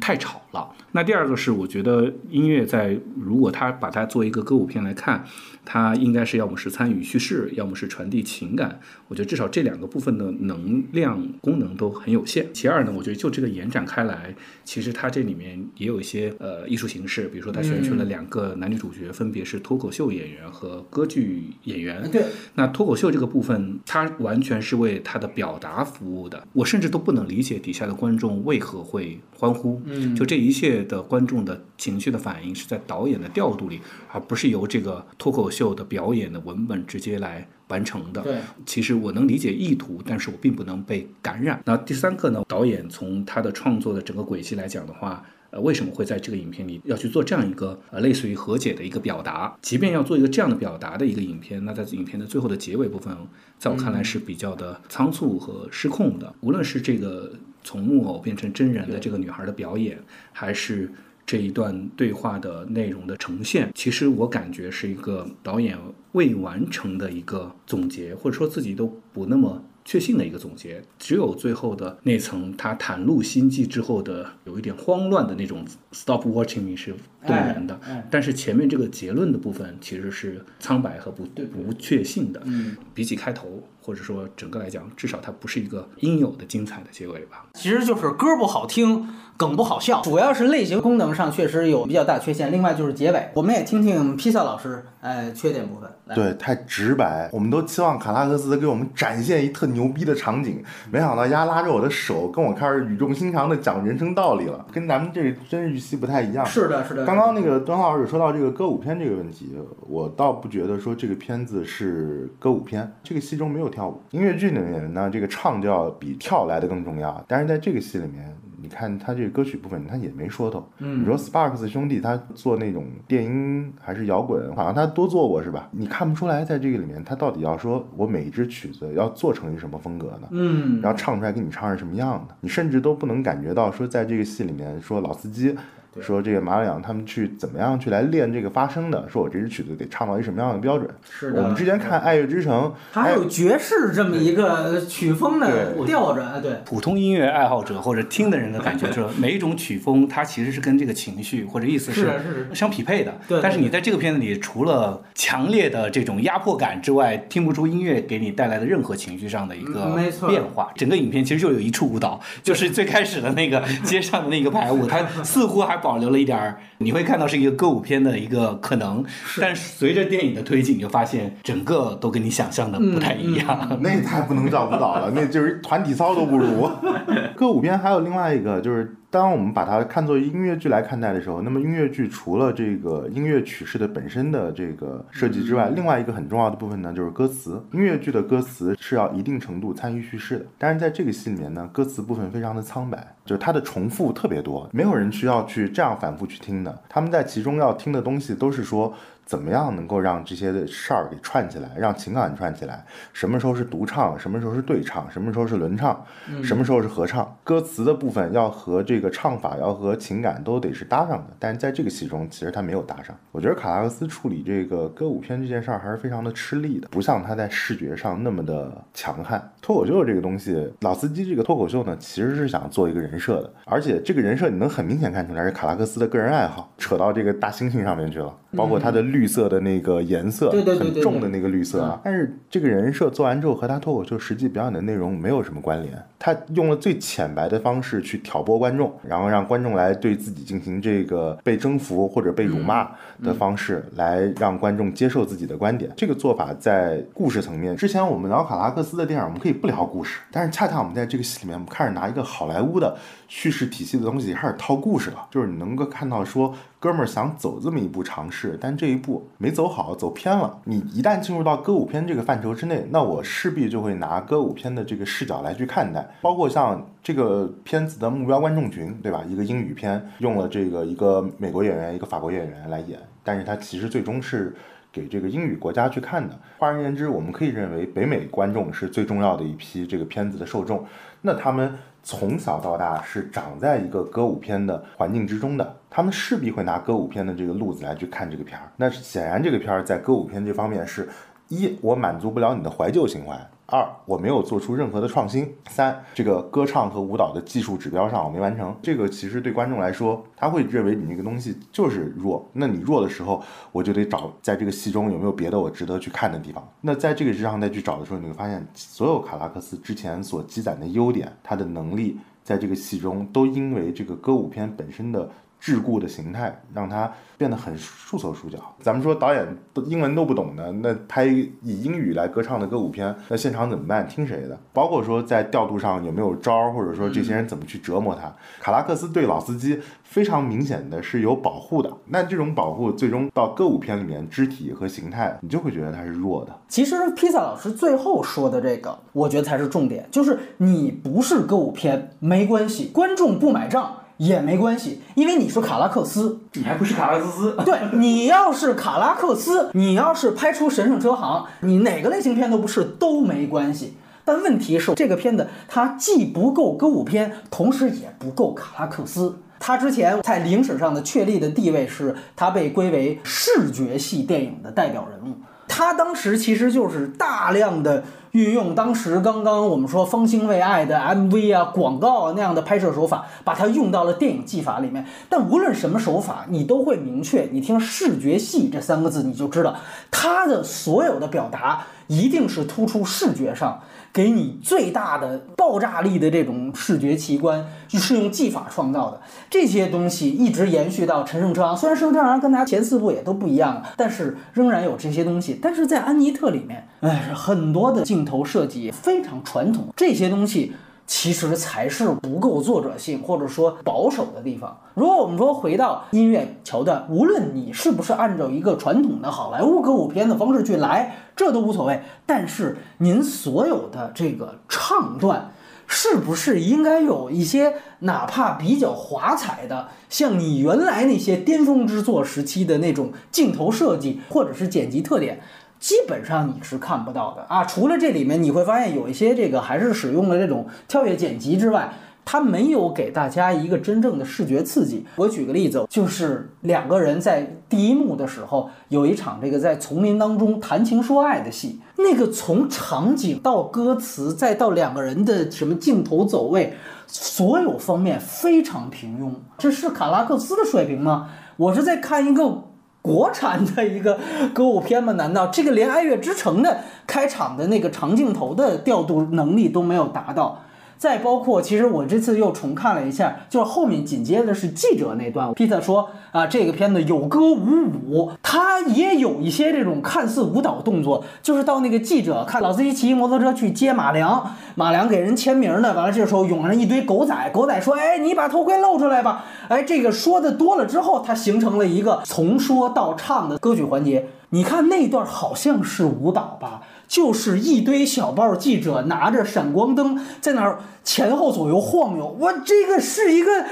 太吵了。那第二个是，我觉得音乐在如果它把它作为一个歌舞片来看，它应该是要么是参与叙事，要么是传递情感。我觉得至少这两个部分的能量功能都很有限。其二呢，我觉得就这个延展开来，其实它这里面也有一些呃艺术形式，比如说它选取了两个男女主角，分别是脱口秀演员和歌剧演员。对，那脱口秀这个部分，它完全是为它的表达服务的。我甚至都不能理解底下的观众为何会欢呼。嗯，就这一切的观众的情绪的反应是在导演的调度里，而不是由这个脱口秀的表演的文本直接来完成的。对，其实我能理解意图，但是我并不能被感染。那第三个呢，导演从他的创作的整个轨迹来讲的话。呃，为什么会在这个影片里要去做这样一个呃类似于和解的一个表达？即便要做一个这样的表达的一个影片，那在影片的最后的结尾部分，在我看来是比较的仓促和失控的。无论是这个从木偶变成真人的这个女孩的表演，还是这一段对话的内容的呈现，其实我感觉是一个导演未完成的一个总结，或者说自己都不那么。确信的一个总结，只有最后的那层，他袒露心迹之后的有一点慌乱的那种 “stop watching me” 是动人的，但是前面这个结论的部分其实是苍白和不不确信的。嗯，比起开头，或者说整个来讲，至少它不是一个应有的精彩的结尾吧。其实就是歌不好听，梗不好笑，主要是类型功能上确实有比较大缺陷。另外就是结尾，我们也听听披萨老师，哎，缺点部分。对，太直白。我们都期望卡拉克斯给我们展现一特牛逼的场景，没想到丫拉着我的手，跟我开始语重心长的讲人生道理了，跟咱们这真预期不太一样。是的，是的。刚刚那个端浩老师说到这个歌舞片这个问题，我倒不觉得说这个片子是歌舞片，这个戏中没有跳舞。音乐剧里面呢，这个唱就要比跳来的更重要。但是在这个戏里面，你看他这个歌曲部分，他也没说头。嗯你说 Sparks 兄弟他做那种电音还是摇滚，好像他都做过是吧？你看不出来在这个里面他到底要说我每一支曲子要做成一什么风格呢？嗯，然后唱出来给你唱是什么样的，你甚至都不能感觉到说在这个戏里面说老司机。说这个马里昂他们去怎么样去来练这个发声的？说我这支曲子得唱到一什么样的标准？是的。我们之前看《爱乐之城》，它还有爵士这么一个曲风的调着，哎，对，普通音乐爱好者或者听的人的感觉是，每一种曲风它其实是跟这个情绪或者意思是相匹配的。对对但是你在这个片子里，除了强烈的这种压迫感之外，听不出音乐给你带来的任何情绪上的一个嗯没错变化。整个影片其实就有一处舞蹈，就是最开始的那个街上的那个排舞，它似乎还保留了一点儿，你会看到是一个歌舞片的一个可能。但是随着电影的推进，你就发现整个都跟你想象的不太一样。那太不能叫舞蹈了，那就是团体操都不如。歌舞片还有另外一个，就是当我们把它看作音乐剧来看待的时候，那么音乐剧除了这个音乐曲式的本身的这个设计之外，另外一个很重要的部分呢，就是歌词。音乐剧的歌词是要一定程度参与叙事的，但是在这个戏里面呢，歌词部分非常的苍白，就是它的重复特别多，没有人需要去这样反复去听的。他们在其中要听的东西都是说。怎么样能够让这些的事儿给串起来，让情感串起来？什么时候是独唱？什么时候是对唱？什么时候是轮唱？什么时候是合唱？歌词的部分要和这个唱法要和情感都得是搭上的，但是在这个戏中其实他没有搭上。我觉得卡拉克斯处理这个歌舞片这件事儿还是非常的吃力的，不像他在视觉上那么的强悍。脱口秀这个东西，老司机这个脱口秀呢，其实是想做一个人设的，而且这个人设你能很明显看出来是卡拉克斯的个人爱好，扯到这个大猩猩上面去了，包括他的绿色的那个颜色，对对对对很重的那个绿色啊。但是这个人设做完之后，和他脱口秀实际表演的内容没有什么关联。他用了最浅白的方式去挑拨观众，然后让观众来对自己进行这个被征服或者被辱骂的方式，来让观众接受自己的观点。这个做法在故事层面，之前我们聊卡拉克斯的电影，我们可以不聊故事，但是恰恰我们在这个戏里面，我们开始拿一个好莱坞的叙事体系的东西开始套故事了，就是你能够看到说。哥们儿想走这么一步尝试，但这一步没走好，走偏了。你一旦进入到歌舞片这个范畴之内，那我势必就会拿歌舞片的这个视角来去看待，包括像这个片子的目标观众群，对吧？一个英语片用了这个一个美国演员、一个法国演员来演，但是它其实最终是给这个英语国家去看的。换而言之，我们可以认为北美观众是最重要的一批这个片子的受众。那他们从小到大是长在一个歌舞片的环境之中的，他们势必会拿歌舞片的这个路子来去看这个片儿。那显然这个片儿在歌舞片这方面是一，我满足不了你的怀旧情怀。二，我没有做出任何的创新。三，这个歌唱和舞蹈的技术指标上我没完成。这个其实对观众来说，他会认为你那个东西就是弱。那你弱的时候，我就得找在这个戏中有没有别的我值得去看的地方。那在这个之上再去找的时候，你会发现，所有卡拉克斯之前所积攒的优点，他的能力，在这个戏中都因为这个歌舞片本身的。桎梏的形态让它变得很束手束脚。咱们说导演都英文都不懂的，那拍以英语来歌唱的歌舞片，那现场怎么办？听谁的？包括说在调度上有没有招，或者说这些人怎么去折磨他？卡拉克斯对老司机非常明显的是有保护的，那这种保护最终到歌舞片里面，肢体和形态你就会觉得他是弱的。其实披萨老师最后说的这个，我觉得才是重点，就是你不是歌舞片没关系，观众不买账。也没关系，因为你是卡拉克斯，你还不是卡拉克斯？对你要是卡拉克斯，你要是拍出《神圣车行》，你哪个类型片都不是都没关系。但问题是，这个片子它既不够歌舞片，同时也不够卡拉克斯。他之前在影史上的确立的地位是，他被归为视觉系电影的代表人物。他当时其实就是大量的运用当时刚刚我们说方兴未艾的 MV 啊、广告啊那样的拍摄手法，把它用到了电影技法里面。但无论什么手法，你都会明确，你听“视觉系”这三个字，你就知道它的所有的表达一定是突出视觉上。给你最大的爆炸力的这种视觉奇观，就是用技法创造的。这些东西一直延续到《陈胜车》，虽然《陈胜车行》跟他前四部也都不一样，但是仍然有这些东西。但是在《安妮特》里面，哎，很多的镜头设计非常传统，这些东西。其实才是不够作者性或者说保守的地方。如果我们说回到音乐桥段，无论你是不是按照一个传统的好莱坞歌舞片的方式去来，这都无所谓。但是您所有的这个唱段，是不是应该有一些哪怕比较华彩的，像你原来那些巅峰之作时期的那种镜头设计或者是剪辑特点？基本上你是看不到的啊，除了这里面你会发现有一些这个还是使用了这种跳跃剪辑之外，它没有给大家一个真正的视觉刺激。我举个例子，就是两个人在第一幕的时候有一场这个在丛林当中谈情说爱的戏，那个从场景到歌词再到两个人的什么镜头走位，所有方面非常平庸。这是卡拉克斯的水平吗？我是在看一个。国产的一个歌舞片吗？难道这个连《爱乐之城》的开场的那个长镜头的调度能力都没有达到？再包括，其实我这次又重看了一下，就是后面紧接着是记者那段。皮特说啊，这个片子有歌无舞，他也有一些这种看似舞蹈动作，就是到那个记者看老司机骑摩托车去接马良，马良给人签名呢，完了这时候涌上一堆狗仔，狗仔说，哎，你把头盔露出来吧，哎，这个说的多了之后，它形成了一个从说到唱的歌曲环节。你看那段好像是舞蹈吧？就是一堆小报记者拿着闪光灯在那儿前后左右晃悠，我这个是一个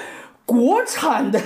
国产的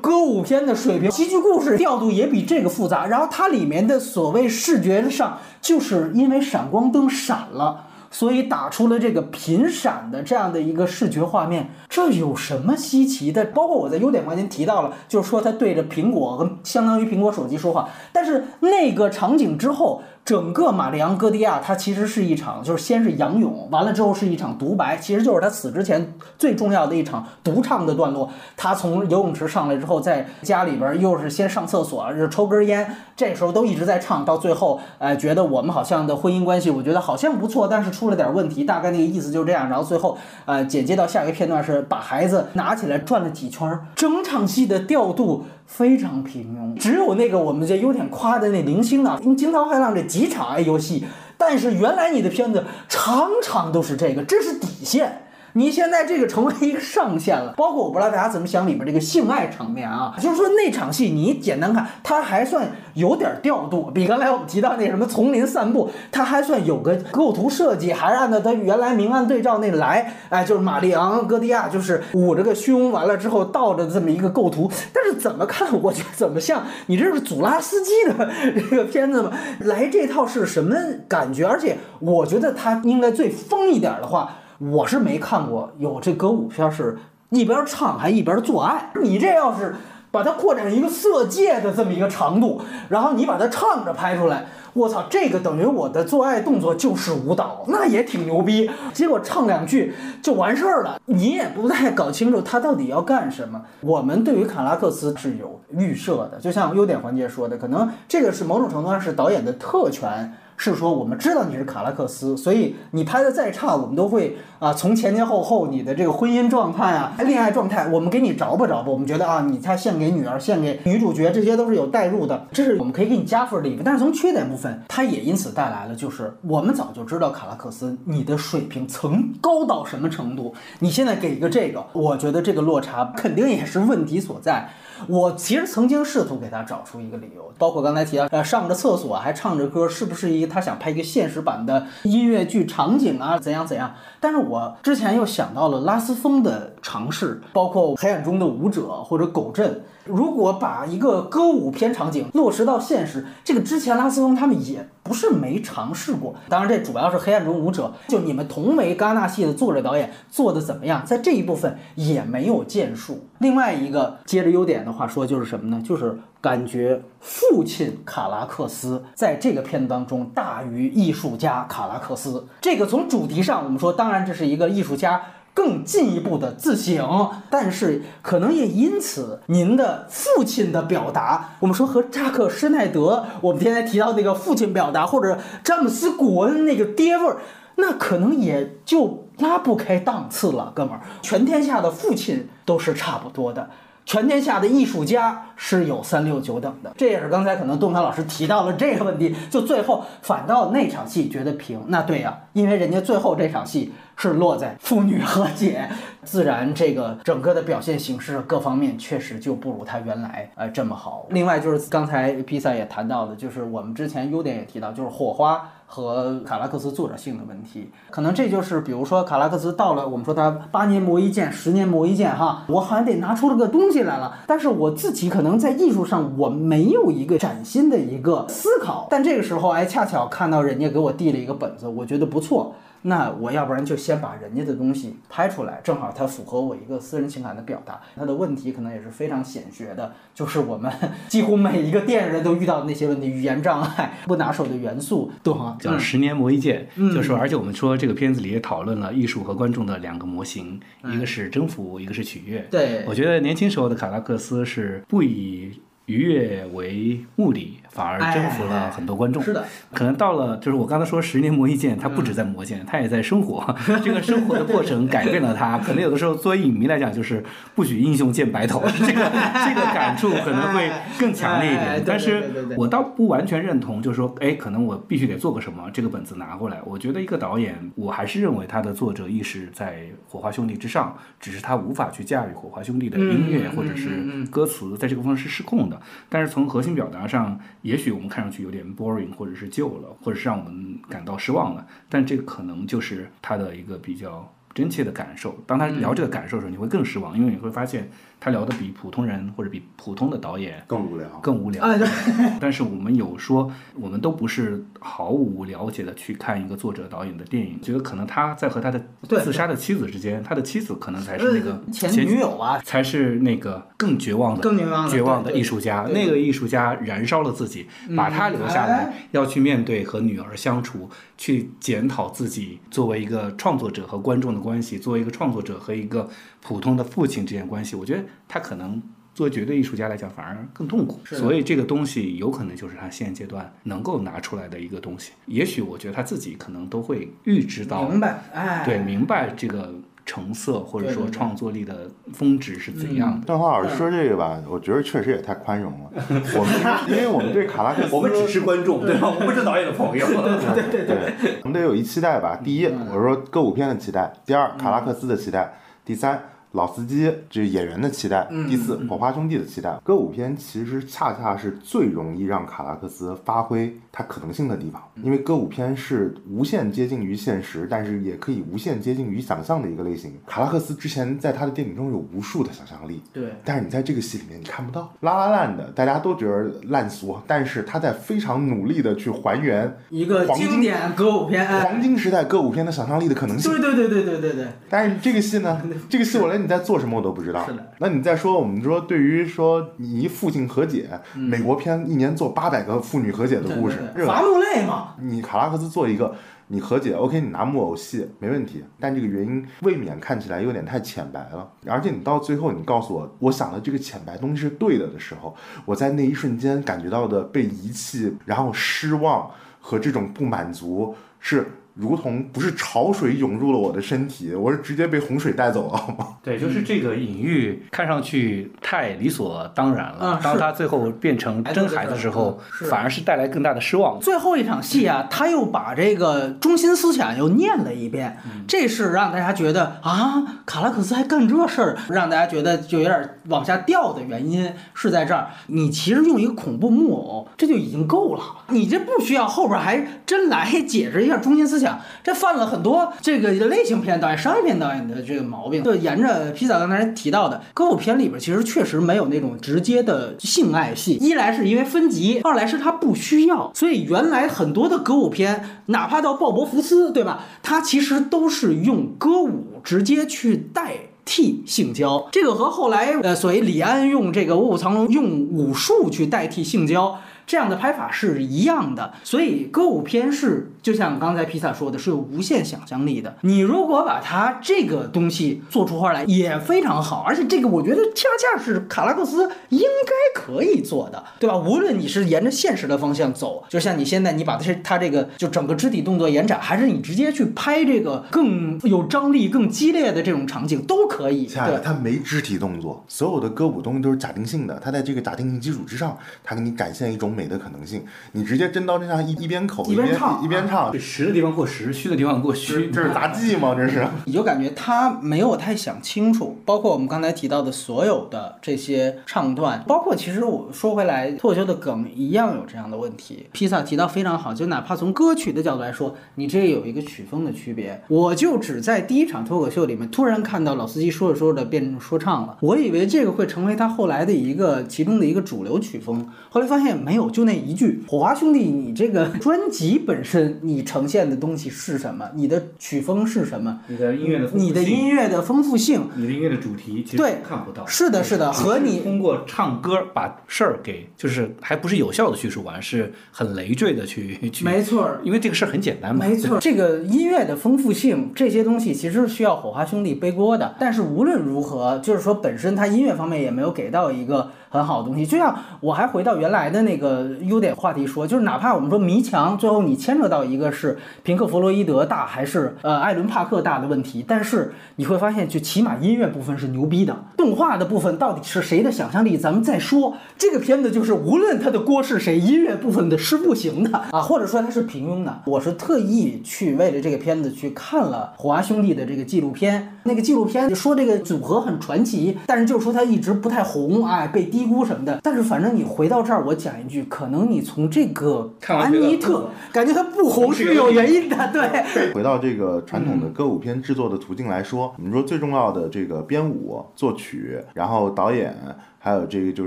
歌舞片的水平，戏剧故事调度也比这个复杂。然后它里面的所谓视觉上，就是因为闪光灯闪了。所以打出了这个频闪的这样的一个视觉画面，这有什么稀奇的？包括我在优点环节提到了，就是说他对着苹果和相当于苹果手机说话，但是那个场景之后。整个玛丽昂戈迪亚，他其实是一场，就是先是仰泳，完了之后是一场独白，其实就是他死之前最重要的一场独唱的段落。他从游泳池上来之后，在家里边又是先上厕所，又抽根烟，这时候都一直在唱，到最后，呃，觉得我们好像的婚姻关系，我觉得好像不错，但是出了点问题，大概那个意思就是这样。然后最后，呃，剪接到下一个片段是把孩子拿起来转了几圈，整场戏的调度。非常平庸，只有那个我们这有点夸的那零星啊，因为惊涛骇浪这几场爱游戏，但是原来你的片子场场都是这个，这是底线。你现在这个成为一个上限了，包括我不知道大家怎么想里面这个性爱场面啊，就是说那场戏你简单看，它还算有点调度，比刚才我们提到那什么丛林散步，它还算有个构图设计，还是按照它原来明暗对照那来，哎，就是玛丽昂戈迪亚就是捂着个胸，完了之后倒着这么一个构图，但是怎么看我觉得怎么像你这是祖拉斯基的这个片子吗？来这套是什么感觉？而且我觉得他应该最疯一点的话。我是没看过有这歌舞片是一边唱还一边做爱。你这要是把它扩展成一个色戒的这么一个长度，然后你把它唱着拍出来，我操，这个等于我的做爱动作就是舞蹈，那也挺牛逼。结果唱两句就完事儿了，你也不太搞清楚他到底要干什么。我们对于卡拉克斯是有预设的，就像优点环节说的，可能这个是某种程度上是导演的特权。是说我们知道你是卡拉克斯，所以你拍的再差，我们都会啊从前前后后你的这个婚姻状态啊、恋爱状态，我们给你找吧找吧。我们觉得啊，你他献给女儿、献给女主角，这些都是有代入的，这是我们可以给你加分的一部分。但是从缺点部分，它也因此带来了，就是我们早就知道卡拉克斯你的水平曾高到什么程度，你现在给一个这个，我觉得这个落差肯定也是问题所在。我其实曾经试图给他找出一个理由，包括刚才提到，呃，上着厕所还唱着歌，是不是一个他想拍一个现实版的音乐剧场景啊？怎样怎样？但是我之前又想到了拉斯风的尝试，包括黑暗中的舞者或者狗镇。如果把一个歌舞片场景落实到现实，这个之前拉斯风他们也不是没尝试过。当然，这主要是黑暗中舞者，就你们同为戛纳系的作者导演做的怎么样，在这一部分也没有建树。另外一个接着优点的话说，就是什么呢？就是感觉父亲卡拉克斯在这个片子当中大于艺术家卡拉克斯。这个从主题上我们说，当然这是一个艺术家。更进一步的自省，但是可能也因此，您的父亲的表达，我们说和扎克施耐德，我们天天提到那个父亲表达，或者詹姆斯古恩那个爹味儿，那可能也就拉不开档次了，哥们儿。全天下的父亲都是差不多的。全天下的艺术家是有三六九等的，这也是刚才可能东方老师提到了这个问题，就最后反倒那场戏觉得平，那对呀，因为人家最后这场戏是落在妇女和解，自然这个整个的表现形式各方面确实就不如他原来呃这么好。另外就是刚才披萨也谈到的，就是我们之前优点也提到，就是火花。和卡拉克斯作者性的问题，可能这就是比如说卡拉克斯到了，我们说他八年磨一剑，十年磨一剑，哈，我好像得拿出了个东西来了，但是我自己可能在艺术上我没有一个崭新的一个思考，但这个时候哎，恰巧看到人家给我递了一个本子，我觉得不错。那我要不然就先把人家的东西拍出来，正好它符合我一个私人情感的表达。它的问题可能也是非常显学的，就是我们 几乎每一个电影人都遇到的那些问题：语言障碍、不拿手的元素，对吗？叫十年磨一剑，就是说，而且我们说这个片子里也讨论了艺术和观众的两个模型，一个是征服，一个是取悦。对，我觉得年轻时候的卡拉克斯是不以愉悦为目的。反而征服了很多观众。是的，可能到了就是我刚才说十年磨一剑，他不止在磨剑，他也在生活。这个生活的过程改变了他。可能有的时候作为影迷来讲，就是不许英雄见白头，这个这个感触可能会更强烈一点。但是我倒不完全认同，就是说，哎，可能我必须得做个什么，这个本子拿过来。我觉得一个导演，我还是认为他的作者意识在火花兄弟之上，只是他无法去驾驭火花兄弟的音乐或者是歌词，在这个方面是失控的。但是从核心表达上。也许我们看上去有点 boring，或者是旧了，或者是让我们感到失望了，但这个可能就是他的一个比较真切的感受。当他聊这个感受的时候，你会更失望，因为你会发现。他聊的比普通人或者比普通的导演更无聊，更无聊。但是我们有说，我们都不是毫无了解的去看一个作者导演的电影，觉得可能他在和他的自杀的妻子之间，他的妻子可能才是那个前女友啊，才是那个更绝望的、更绝望的艺术家。那个艺术家燃烧了自己，把他留下来，要去面对和女儿相处，去检讨自己作为一个创作者和观众的关系，作为一个创作者和一个。普通的父亲之间关系，我觉得他可能作为绝对艺术家来讲，反而更痛苦。所以这个东西有可能就是他现阶段能够拿出来的一个东西。也许我觉得他自己可能都会预知到，明白，哎，对，明白这个成色或者说创作力的峰值是怎样的。段华老师说这个吧，我觉得确实也太宽容了。我们因为我们对卡拉克斯，我们只是观众，对吧？我们不是导演的朋友。对 对对，对，我们得有一期待吧。第一，我说歌舞片的期待；第二，卡拉克斯的期待；第三，老司机这演员的期待；第四，火花兄弟的期待。歌舞片其实恰恰是最容易让卡拉克斯发挥他可能性的地方，因为歌舞片是无限接近于现实，但是也可以无限接近于想象的一个类型。卡拉克斯之前在他的电影中有无数的想象力，对但是你在这个戏里面你看不到，拉拉烂的，大家都觉得烂俗，但是他在非常努力的去还原一个经典歌舞片，哎黄金时代歌舞片的想象力的可能性。对对对对对对对，但是这个戏呢，这个戏我连你在做什么我都不知道。是的。那你再说，我们说对于说你一父亲和解，美国片一年做八百个父女和解的故事，伐木累嘛，你卡拉克斯做一个。你和解，OK，你拿木偶戏没问题，但这个原因未免看起来有点太浅白了。而且你到最后，你告诉我，我想的这个浅白东西是对的的时候，我在那一瞬间感觉到的被遗弃，然后失望和这种不满足是。如同不是潮水涌入了我的身体，我是直接被洪水带走了，好吗？对，就是这个隐喻看上去太理所当然了。当他最后变成真孩子之后，是反而是带来更大的失望。最后一场戏啊，他又把这个中心思想又念了一遍，这是让大家觉得啊，卡拉克斯还干这事儿，让大家觉得就有点往下掉的原因是在这儿。你其实用一个恐怖木偶，这就已经够了，你这不需要后边还真来解释一下中心思想，想这犯了很多这个类型片导演、商业片导演的这个毛病。就沿着披萨刚才提到的歌舞片里边，其实确实没有那种直接的性爱戏，一来是因为分级，二来是它不需要。所以原来很多的歌舞片，哪怕到鲍勃福斯，对吧？它其实都是用歌舞直接去代。替性交，这个和后来呃，所谓李安用这个《卧虎藏龙》用武术去代替性交，这样的拍法是一样的。所以歌舞片是就像刚才披萨说的，是有无限想象力的。你如果把它这个东西做出花来，也非常好。而且这个我觉得恰恰是卡拉克斯应该可以做的，对吧？无论你是沿着现实的方向走，就像你现在你把它它这个就整个肢体动作延展，还是你直接去拍这个更有张力、更激烈的这种场景都可以。对。他没肢体动作，所有的歌舞东西都是假定性的。他在这个假定性基础之上，他给你展现一种美的可能性。你直接真刀真枪一一边口一边唱一边唱对，，实的地方过实，虚的地方过虚。这是杂技吗？这是。你就感觉他没有太想清楚，包括我们刚才提到的所有的这些唱段，包括其实我说回来，脱口秀的梗一样有这样的问题。披萨提到非常好，就哪怕从歌曲的角度来说，你这有一个曲风的区别。我就只在第一场脱口秀里面突然看到老司机说着说着变成说唱了，我以为这个会成为他后来的一个其中的一个主流曲风，后来发现没有，就那一句。火花兄弟，你这个专辑本身你呈现的东西是什么？你的曲风是什么？你的音乐的你的音乐的丰富性，你的音乐的主题其实对看不到。是的，是的，和你通过唱歌把事儿给，就是还不是有效的叙述完，是很累赘的去去。没错儿因为这个事儿很简单嘛。没错，这个音乐的丰富性这些东西其实是需要火花兄弟背锅的。但是无论如何，就是说本身他音乐方面也没有给到一个很好的东西。就像我还回到原来的那个优点话题说，就是哪怕我们说迷墙，最后你牵扯到一个是平克·弗洛伊德大还是呃艾伦·帕克大的问题，但是你会发现，就起码音乐部分是牛逼的，动画的部分到底是谁的想象力，咱们再说。这个片子就是无论它的锅是谁，音乐部分的是不行的 啊，或者说它是平庸的。我是特意去为了这个片子去看了火花兄弟的这个纪录片，那个纪录片说这个组合很传奇，但是就是说他一直不太红，哎，被低估什么的。但是反正你回到这儿，我讲一句，可能你从这个安妮特感觉他不红是有原因的，对。回到这个传统的歌舞片制作的途径来说，我们说最重要的这个编舞、作曲，然后导演，还有这个就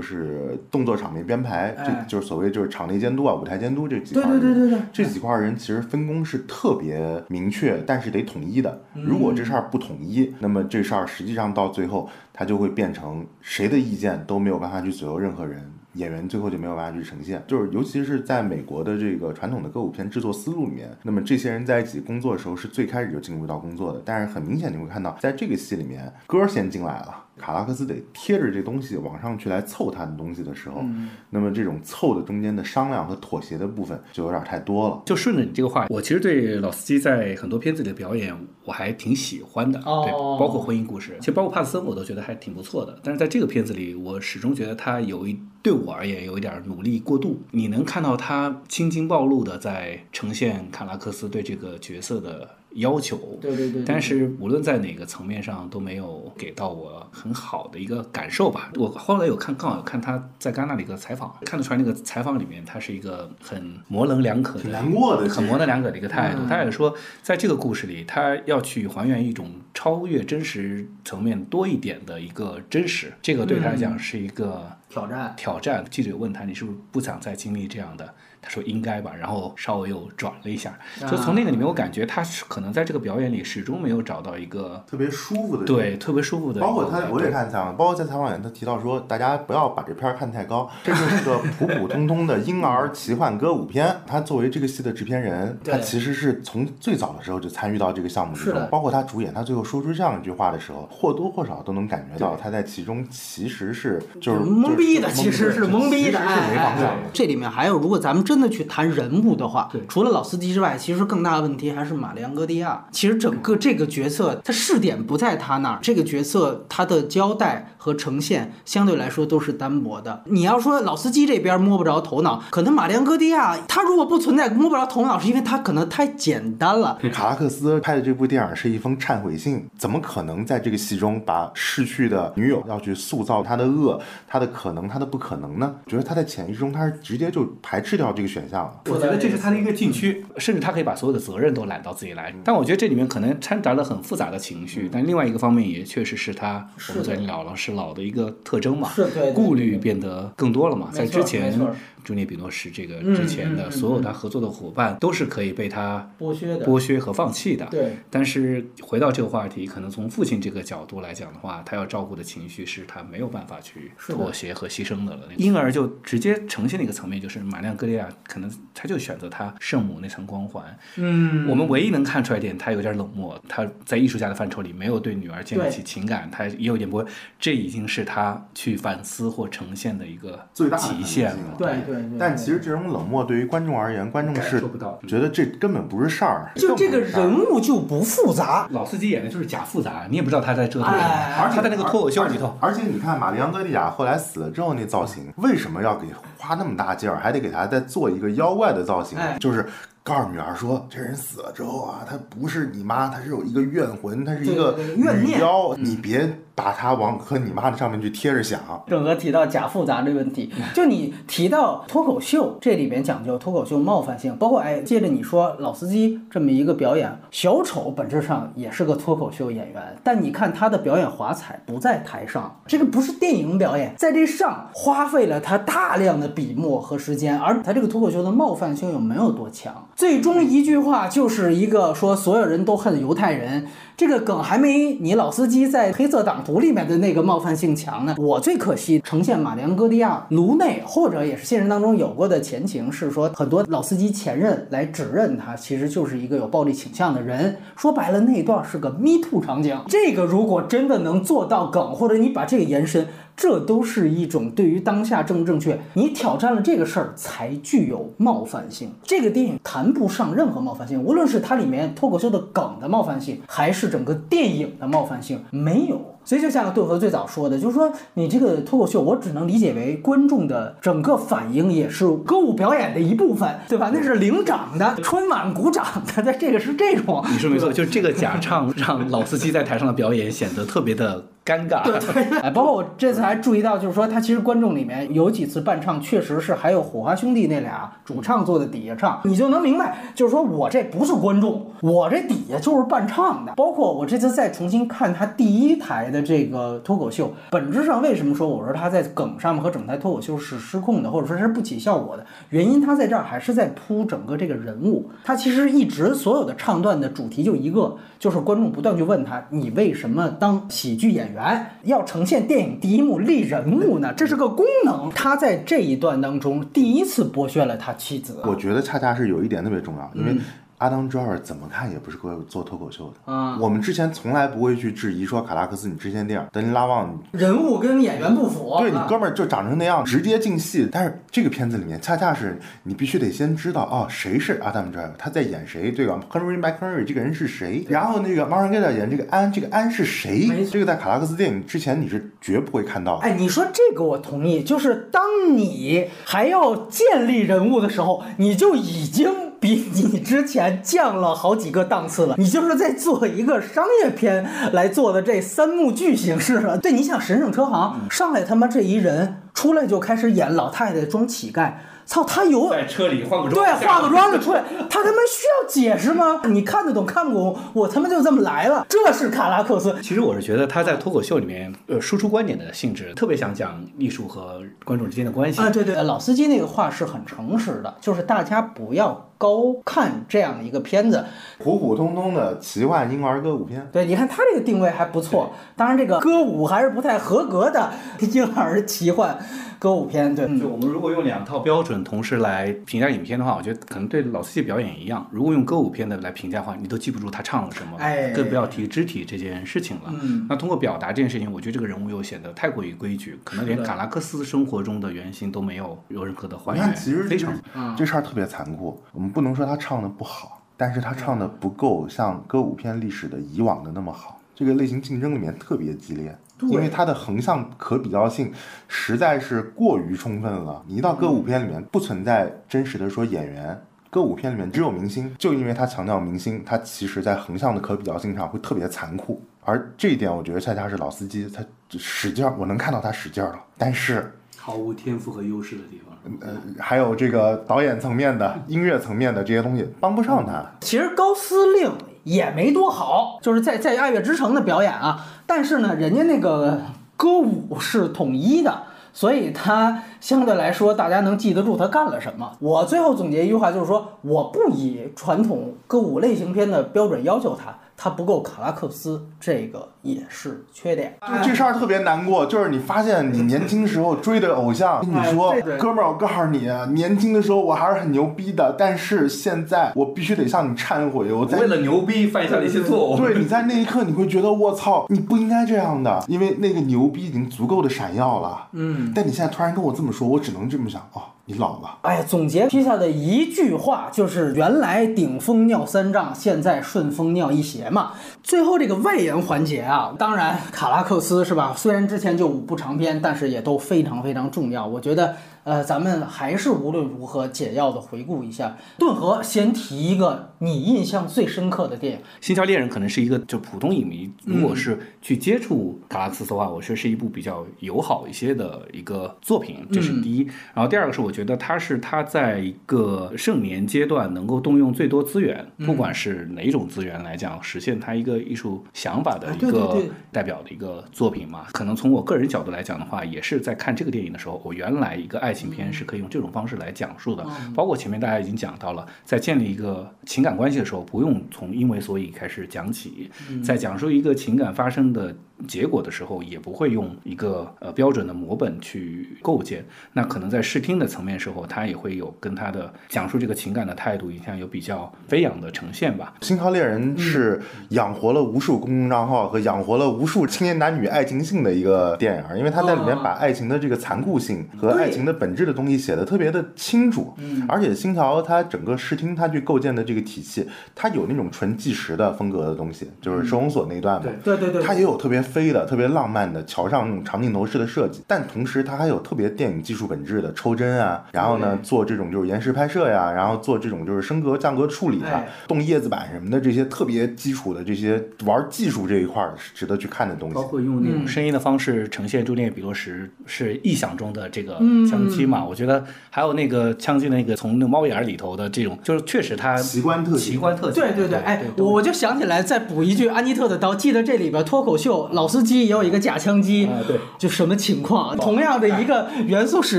是动作场面编排，这哎就是所谓就是场内监督啊、舞台监督这几块人。对对对对对这几块人其实分工是特别明确，但是得统一的。如果这事儿不统一，那么这事儿实际上到最后，它就会变成谁的意见都没有办法去左右任何人。演员最后就没有办法去呈现，就是尤其是在美国的这个传统的歌舞片制作思路里面，那么这些人在一起工作的时候是最开始就进入到工作的，但是很明显你会看到，在这个戏里面，歌儿先进来了。卡拉克斯得贴着这东西往上去来凑他的东西的时候，嗯那么这种凑的中间的商量和妥协的部分就有点太多了。就顺着你这个话，我其实对老司机在很多片子里的表演我还挺喜欢的，哦对，包括婚姻故事，其实包括帕森我都觉得还挺不错的。但是在这个片子里，我始终觉得他有一对我而言有一点努力过度。你能看到他青筋暴露的在呈现卡拉克斯对这个角色的要求，对对对对但是无论在哪个层面上都没有给到我很好的一个感受吧。我后来有看，刚好有看他在戛纳的一个采访，看得出来那个采访里面他是一个很模棱两可的、挺难过的很模棱两可的一个态度。嗯他也说，在这个故事里，他要去还原一种超越真实层面多一点的一个真实，这个对他来讲是一个挑战。挑战。记者问他：“你是不是不想再经历这样的？”他说：“应该吧。”然后稍微又转了一下，就从那个里面，我感觉他是可能在这个表演里始终没有找到一个特别舒服的，对特别舒服的包括他，我也看采访，包括在采访里他提到说，大家不要把这片儿看太高，这就是个普普通通的婴儿奇幻歌舞片。他作为这个戏的制片人，他其实是从最早的时候就参与到这个项目之中，包括他主演，他最后说出这样一句话的时候，或多或少都能感觉到他在其中其实是就是懵逼的，其实是懵逼的，是哎没方向的。这里面还有，如果咱们真的去谈人物的话，除了老司机之外，其实更大的问题还是马里昂戈迪亚。其实整个这个角色，他试点不在他那儿，这个角色他的交代和呈现相对来说都是单薄的。你要说老司机这边摸不着头脑，可能马里昂戈迪亚他如果不存在摸不着头脑，是因为他可能太简单了。卡拉克斯拍的这部电影是一封忏悔信，怎么可能在这个戏中把逝去的女友要去塑造他的恶、他的可能、他的不可能呢？觉得他在潜意识中他是直接就排斥掉这个选项了。我觉得这是他的一个禁区，甚至他可以把所有的责任都揽到自己来。但我觉得这里面可能掺杂了很复杂的情绪，但另外一个方面也确实是他我们昨天聊了是老的一个特征嘛，是对对对顾虑变得更多了嘛。在没错之前没错，朱涅比诺什这个嗯之前的所有他合作的伙伴都是可以被他剥削的剥削和放弃的。对，但是回到这个话题，可能从父亲这个角度来讲的话，他要照顾的情绪是他没有办法去妥协和牺牲的了。因而就直接呈现的一个层面，就是马亮戈利亚可能他就选择他圣母那层光环。嗯我们唯一能看出来一点，他有点冷漠，他在艺术家的范畴里没有对女儿建立起情感，他也有点不会，这已经是他去反思或呈现的一个最大极限了。对对对。但其实这种冷漠对于观众而言，观众是觉得这根本不是事儿，就这个人物就不复杂，老司机演的就是假复杂，你也不知道他在折腾什么。哎。而且他在那个脱口秀里头，而且你看，玛丽安德利亚后来死了之后那造型，为什么要给花那么大劲儿，还得给他再做一个妖怪的造型？哎。就是告诉女儿说，这人死了之后啊，他不是你妈，他是有一个怨魂，他是一个怨妖，你别把他往和你妈的上面去贴着想。郑和提到假复杂这个问题，就你提到脱口秀，这里边讲究脱口秀冒犯性，包括哎，接着你说老司机这么一个表演，小丑本质上也是个脱口秀演员，但你看他的表演华彩不在台上，这个不是电影表演，在这上花费了他大量的笔墨和时间，而他这个脱口秀的冒犯性又没有多强，最终一句话就是一个说所有人都恨犹太人。这个梗还没你老司机在黑色党徒里面的那个冒犯性强呢。我最可惜呈现马良戈蒂亚颅内或者也是现实当中有过的前情是说，很多老司机前任来指认他其实就是一个有暴力倾向的人。说白了，那段是个 me too 场景。这个如果真的能做到梗，或者你把这个延伸。这都是一种对于当下正不正确，你挑战了这个事儿才具有冒犯性。这个电影谈不上任何冒犯性，无论是它里面脱口秀的梗的冒犯性，还是整个电影的冒犯性，没有。所以就像顿河最早说的，就是说你这个脱口秀，我只能理解为观众的整个反应也是歌舞表演的一部分，对吧？那是领涨的，春晚鼓掌的，在这个是这种。你说没错，就是这个假唱让老司机在台上的表演显得特别的尴尬。哎，包括我这次还注意到，就是说他其实观众里面有几次伴唱，确实是还有火花兄弟那俩主唱坐在底下唱，你就能明白，就是说我这不是观众，我这底下就是伴唱的。包括我这次再重新看他第一台的这个脱口秀，本质上为什么说我说他在梗上面和整台脱口秀是失控的，或者说是不起效果的原因，他在这儿还是在铺整个这个人物，他其实一直所有的唱段的主题就一个，就是观众不断去问他，你为什么当喜剧演员要呈现电影第一幕立人物呢？这是个功能。他在这一段当中第一次剥削了他妻子。我觉得恰恰是有一点特别重要，因为阿当·朱尔怎么看也不是个做脱口秀的。嗯我们之前从来不会去质疑说卡拉克斯你之前电影德尼拉旺人物跟演员不符，啊对你哥们儿就长成那样，直接进戏。但是这个片子里面，恰恰是你必须得先知道哦，谁是 Adam Driver，他在演谁，对吧？Henry McHenry 这个人是谁？然后那个 Marlon g a t a 演这个安，这个安是谁这个在卡拉克斯电影之前你是绝不会看到的。哎，你说这个我同意，就是当你还要建立人物的时候，你就已经比你之前降了好几个档次了。你就是在做一个商业片来做的这三幕剧形式了。对，你想神圣车行上来他妈这一人出来就开始演老太太装乞丐，操，他有在车里化个妆对，化个妆就出来，他他妈需要解释吗？你看得懂看不懂，我他妈就这么来了，这是卡拉克斯。其实我是觉得他在脱口秀里面，呃，输出观点的性质特别想讲艺术和观众之间的关系。啊，对对，老司机那个话是很诚实的，就是大家不要高看这样的一个片子。普普通通的奇幻婴儿歌舞片，对，你看他这个定位还不错，当然这个歌舞还是不太合格的 婴儿奇幻歌舞片。对，就我们如果用两套标准同时来评价影片的话，我觉得可能对老司机表演一样。如果用歌舞片的来评价的话，你都记不住他唱了什么，哎更不要提肢体这件事情了。嗯，那通过表达这件事情，我觉得这个人物又显得太过于规矩，可能连卡拉克斯生活中的原型都没有有任何的还原。其实非常这事儿特别残酷。我们不能说他唱的不好，但是他唱的不够像歌舞片历史的以往的那么好。这个类型竞争里面特别激烈，因为它的横向可比较性实在是过于充分了。你一到歌舞片里面，不存在真实的说演员。歌舞片里面只有明星，就因为他强调明星，他其实在横向的可比较性上会特别残酷。而这一点，我觉得恰恰是老司机他使劲儿，我能看到他使劲儿了，但是毫无天赋和优势的地方。呃，还有这个导演层面的、音乐层面的这些东西帮不上他。其实高司令也没多好，就是在在《爱乐之城》的表演啊，但是呢，人家那个歌舞是统一的。所以他相对来说，大家能记得住他干了什么。我最后总结一句话，就是说，我不以传统歌舞类型片的标准要求他，他不够卡拉克斯，这个也是缺点。就这事儿特别难过，就是你发现你年轻时候追的偶像，跟你说哥们儿，我告诉你，年轻的时候我还是很牛逼的，但是现在我必须得向你忏悔，我在为了牛逼犯下了一些错误。对，你在那一刻你会觉得我操，你不应该这样的，因为那个牛逼已经足够的闪耀了。嗯，但你现在突然跟我这么说，我只能这么想，哦，你老了。哎呀，总结披萨的一句话就是：原来顶风尿三丈，现在顺风尿一鞋嘛。最后这个外延环节啊，当然卡拉克斯是吧？虽然之前就五部长篇，但是也都非常非常重要。我觉得，呃，咱们还是无论如何简要的回顾一下。顿河先提一个你印象最深刻的电影，《新桥猎人》可能是一个就普通影迷，如果是去接触卡拉克斯的话，我觉得是一部比较友好一些的一个作品，这是第一。然后第二个是我觉得他是他在一个盛年阶段能够动用最多资源，不管是哪种资源来讲，实现他一个艺术想法的啊一个代表的一个作品嘛。可能从我个人角度来讲的话，也是在看这个电影的时候，我原来一个爱情片是可以用这种方式来讲述的，包括前面大家已经讲到了，在建立一个情感关系的时候，不用从因为所以开始讲起，在讲述一个情感发生的结果的时候，也不会用一个呃标准的模本去构建。那可能在视听的层面时候，他也会有跟他的讲述这个情感的态度影响有比较飞扬的呈现吧。《星条猎人》是养活了无数公众账号和养活了无数青年男女爱情性的一个电影，因为他在里面把爱情的这个残酷性和爱情的本质的东西写的特别的清楚。而且星条它整个视听它去构建的这个体系，它有那种纯纪实的风格的东西，就是收容所那一段嘛。对对对它也有特别飞的、特别浪漫的桥上那种长镜头式的设计，但同时它还有特别电影技术本质的抽帧啊，然后呢做这种就是延时拍摄呀，然后做这种就是升格降格处理啊哎，动叶子板什么的这些特别基础的这些玩技术这一块儿是值得去看的东西包。括用那种声音的方式呈现朱丽叶·比罗什是臆想中的这个嗯枪击嘛，我觉得还有那个枪击的那个从那个猫眼儿里头的这种，就是确实它奇观特奇观特技，对对对，哎，我就想起来，再补一句安妮特的刀。记得这里边脱口秀老司机也有一个假枪机，啊对，就什么情况？同样的一个元素使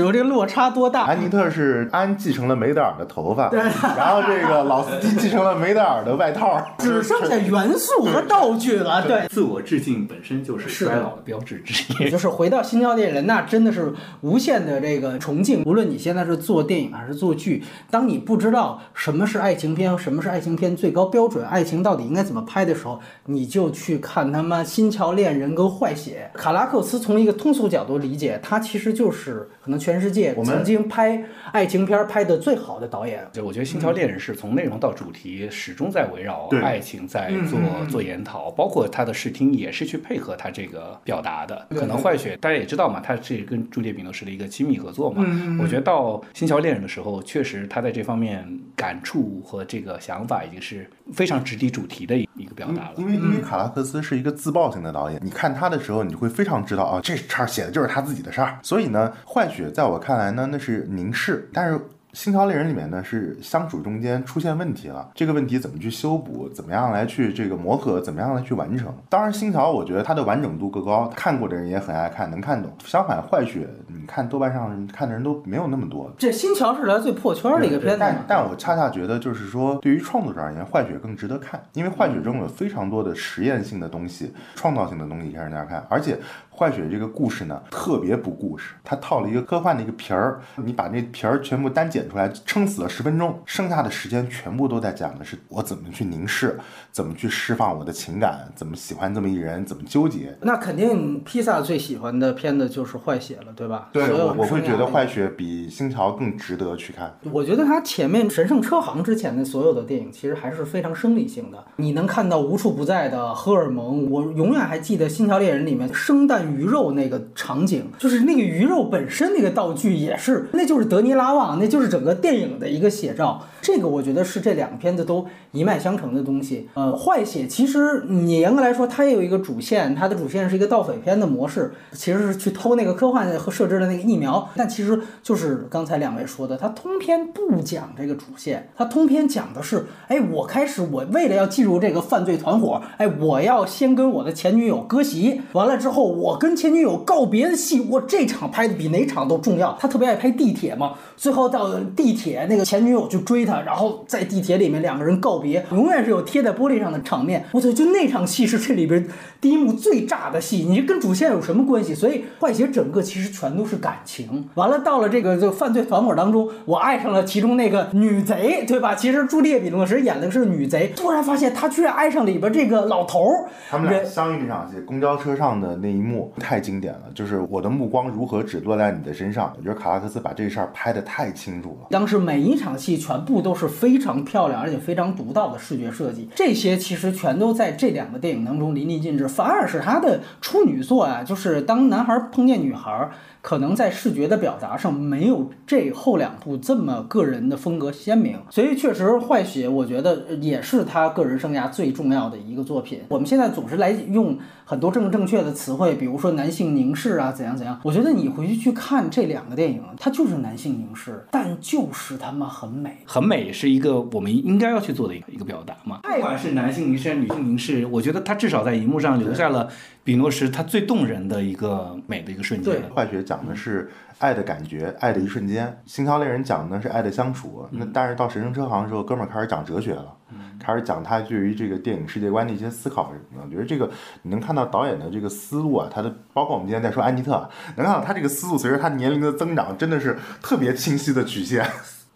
用，这个落差多大？安妮特是安继承了梅德尔的头发，然后这个老司机继承了梅德尔的外套，只剩下元素和道具了。对，自我致敬本身就是衰老的标志之一。就是回到新桥电影人，那真的是无限的这个崇敬。无论你现在是做电影还是做剧，当你不知道什么是爱情片，什么是爱情片最高标准，爱情到底应该怎么拍的时候，你就去看他妈《新桥恋人》跟《坏血》。卡拉克斯从一个通俗角度理解，他其实就是可能全世界曾经拍爱情片拍的最好的导演。就我觉得《星桥恋人》是从内容到主题始终在围绕爱情在做做研讨，包括他的视听也是去配合他这个表达的。可能坏血大家也知道嘛，他是跟朱迪比诺什的一个亲密合作嘛。我觉得到《星桥恋人》的时候，确实他在这方面感触和这个想法已经是非常直抵主题的一一个表达了。因为因为卡拉克斯是一个自爆型的导演，你看他的时候，你会非常知道啊，这叉写的就是他自己的事儿。所以呢，换血在我看来呢，那是凝视，但是。星桥猎人里面呢是相处中间出现问题了，这个问题怎么去修补，怎么样来去这个磨合，怎么样来去完成？当然，星桥我觉得它的完整度更高，看过的人也很爱看，能看懂。相反，坏血你看豆瓣上看的人都没有那么多，这《新桥》是来最破圈的一个片子但。但我恰恰觉得，就是说，对于创作者而言，《坏血》更值得看，因为《坏血》中有非常多的实验性的东西、创造性的东西让大家看，而且《坏血》这个故事呢，特别不故事，它套了一个科幻的一个皮儿，你把那皮儿全部单剪出来，撑死了十分钟，剩下的时间全部都在讲的是我怎么去凝视，怎么去释放我的情感，怎么喜欢这么一人，怎么纠结。那肯定披萨最喜欢的片子就是《坏血》了，对吧？对我，我会觉得《坏血》比《星桥》更值得去看。我觉得他前面《神圣车行》之前的所有的电影，其实还是非常生理性的。你能看到无处不在的荷尔蒙。我永远还记得《星桥猎人》里面生蛋鱼肉那个场景，就是那个鱼肉本身那个道具也是，那就是德尼拉旺，那就是整个电影的一个写照。这个我觉得是这两个片子都一脉相承的东西。呃，坏血其实你严格来说，它也有一个主线，它的主线是一个盗匪片的模式，其实是去偷那个科幻和设置的那个疫苗，但其实就是刚才两位说的，它通篇不讲这个主线，它通篇讲的是，哎，我开始我为了要进入这个犯罪团伙，哎，我要先跟我的前女友割席，完了之后我跟前女友告别的戏，我这场拍的比哪场都重要。他特别爱拍地铁嘛，最后到地铁那个前女友去追他，然后在地铁里面两个人告别，永远是有贴在玻璃上的场面。我操，就那场戏是这里边第一幕最炸的戏，你这跟主线有什么关系？所以坏血整个其实全都是感情。完了到了这个这个犯罪团伙当中，我爱上了其中那个女贼，对吧？其实朱丽叶·比诺什演的是女贼，突然发现她居然爱上里边这个老头儿。他们俩人相遇那场戏，公交车上的那一幕太经典了，就是我的目光如何只落在你的身上。我觉得卡拉克斯把这事儿拍得太清楚了。当时每一场戏全部都是非常漂亮而且非常独到的视觉设计，这些其实全都在这两个电影当中淋漓尽致。反而是他的处女作啊，就是当男孩碰见女孩，可能在视觉的表达上没有这后两部这么个人的风格鲜明。所以确实，《坏血》我觉得也是他个人生涯最重要的一个作品。我们现在总是来用很多正正确的词汇，比如说男性凝视啊，怎样怎样。我觉得你回去去看这两个电影，它就是男性凝视，但就是他妈很美。很美是一个我们应该要去做的一个一个表达嘛。不管是男性凝视、女性凝视，我觉得他至少在荧幕上留下了比诺什他最动人的一个美的一个瞬间对。坏血讲的是爱的感觉，爱的一瞬间；星条猎人讲的是爱的相处。那但是到神圣车行的时候，哥们儿开始讲哲学了，开始讲他对于这个电影世界观的一些思考什么的。我觉得这个你能看到导演的这个思路啊，他的包括我们今天在说安妮特啊，能看到他这个思路随着他年龄的增长，真的是特别清晰的曲线。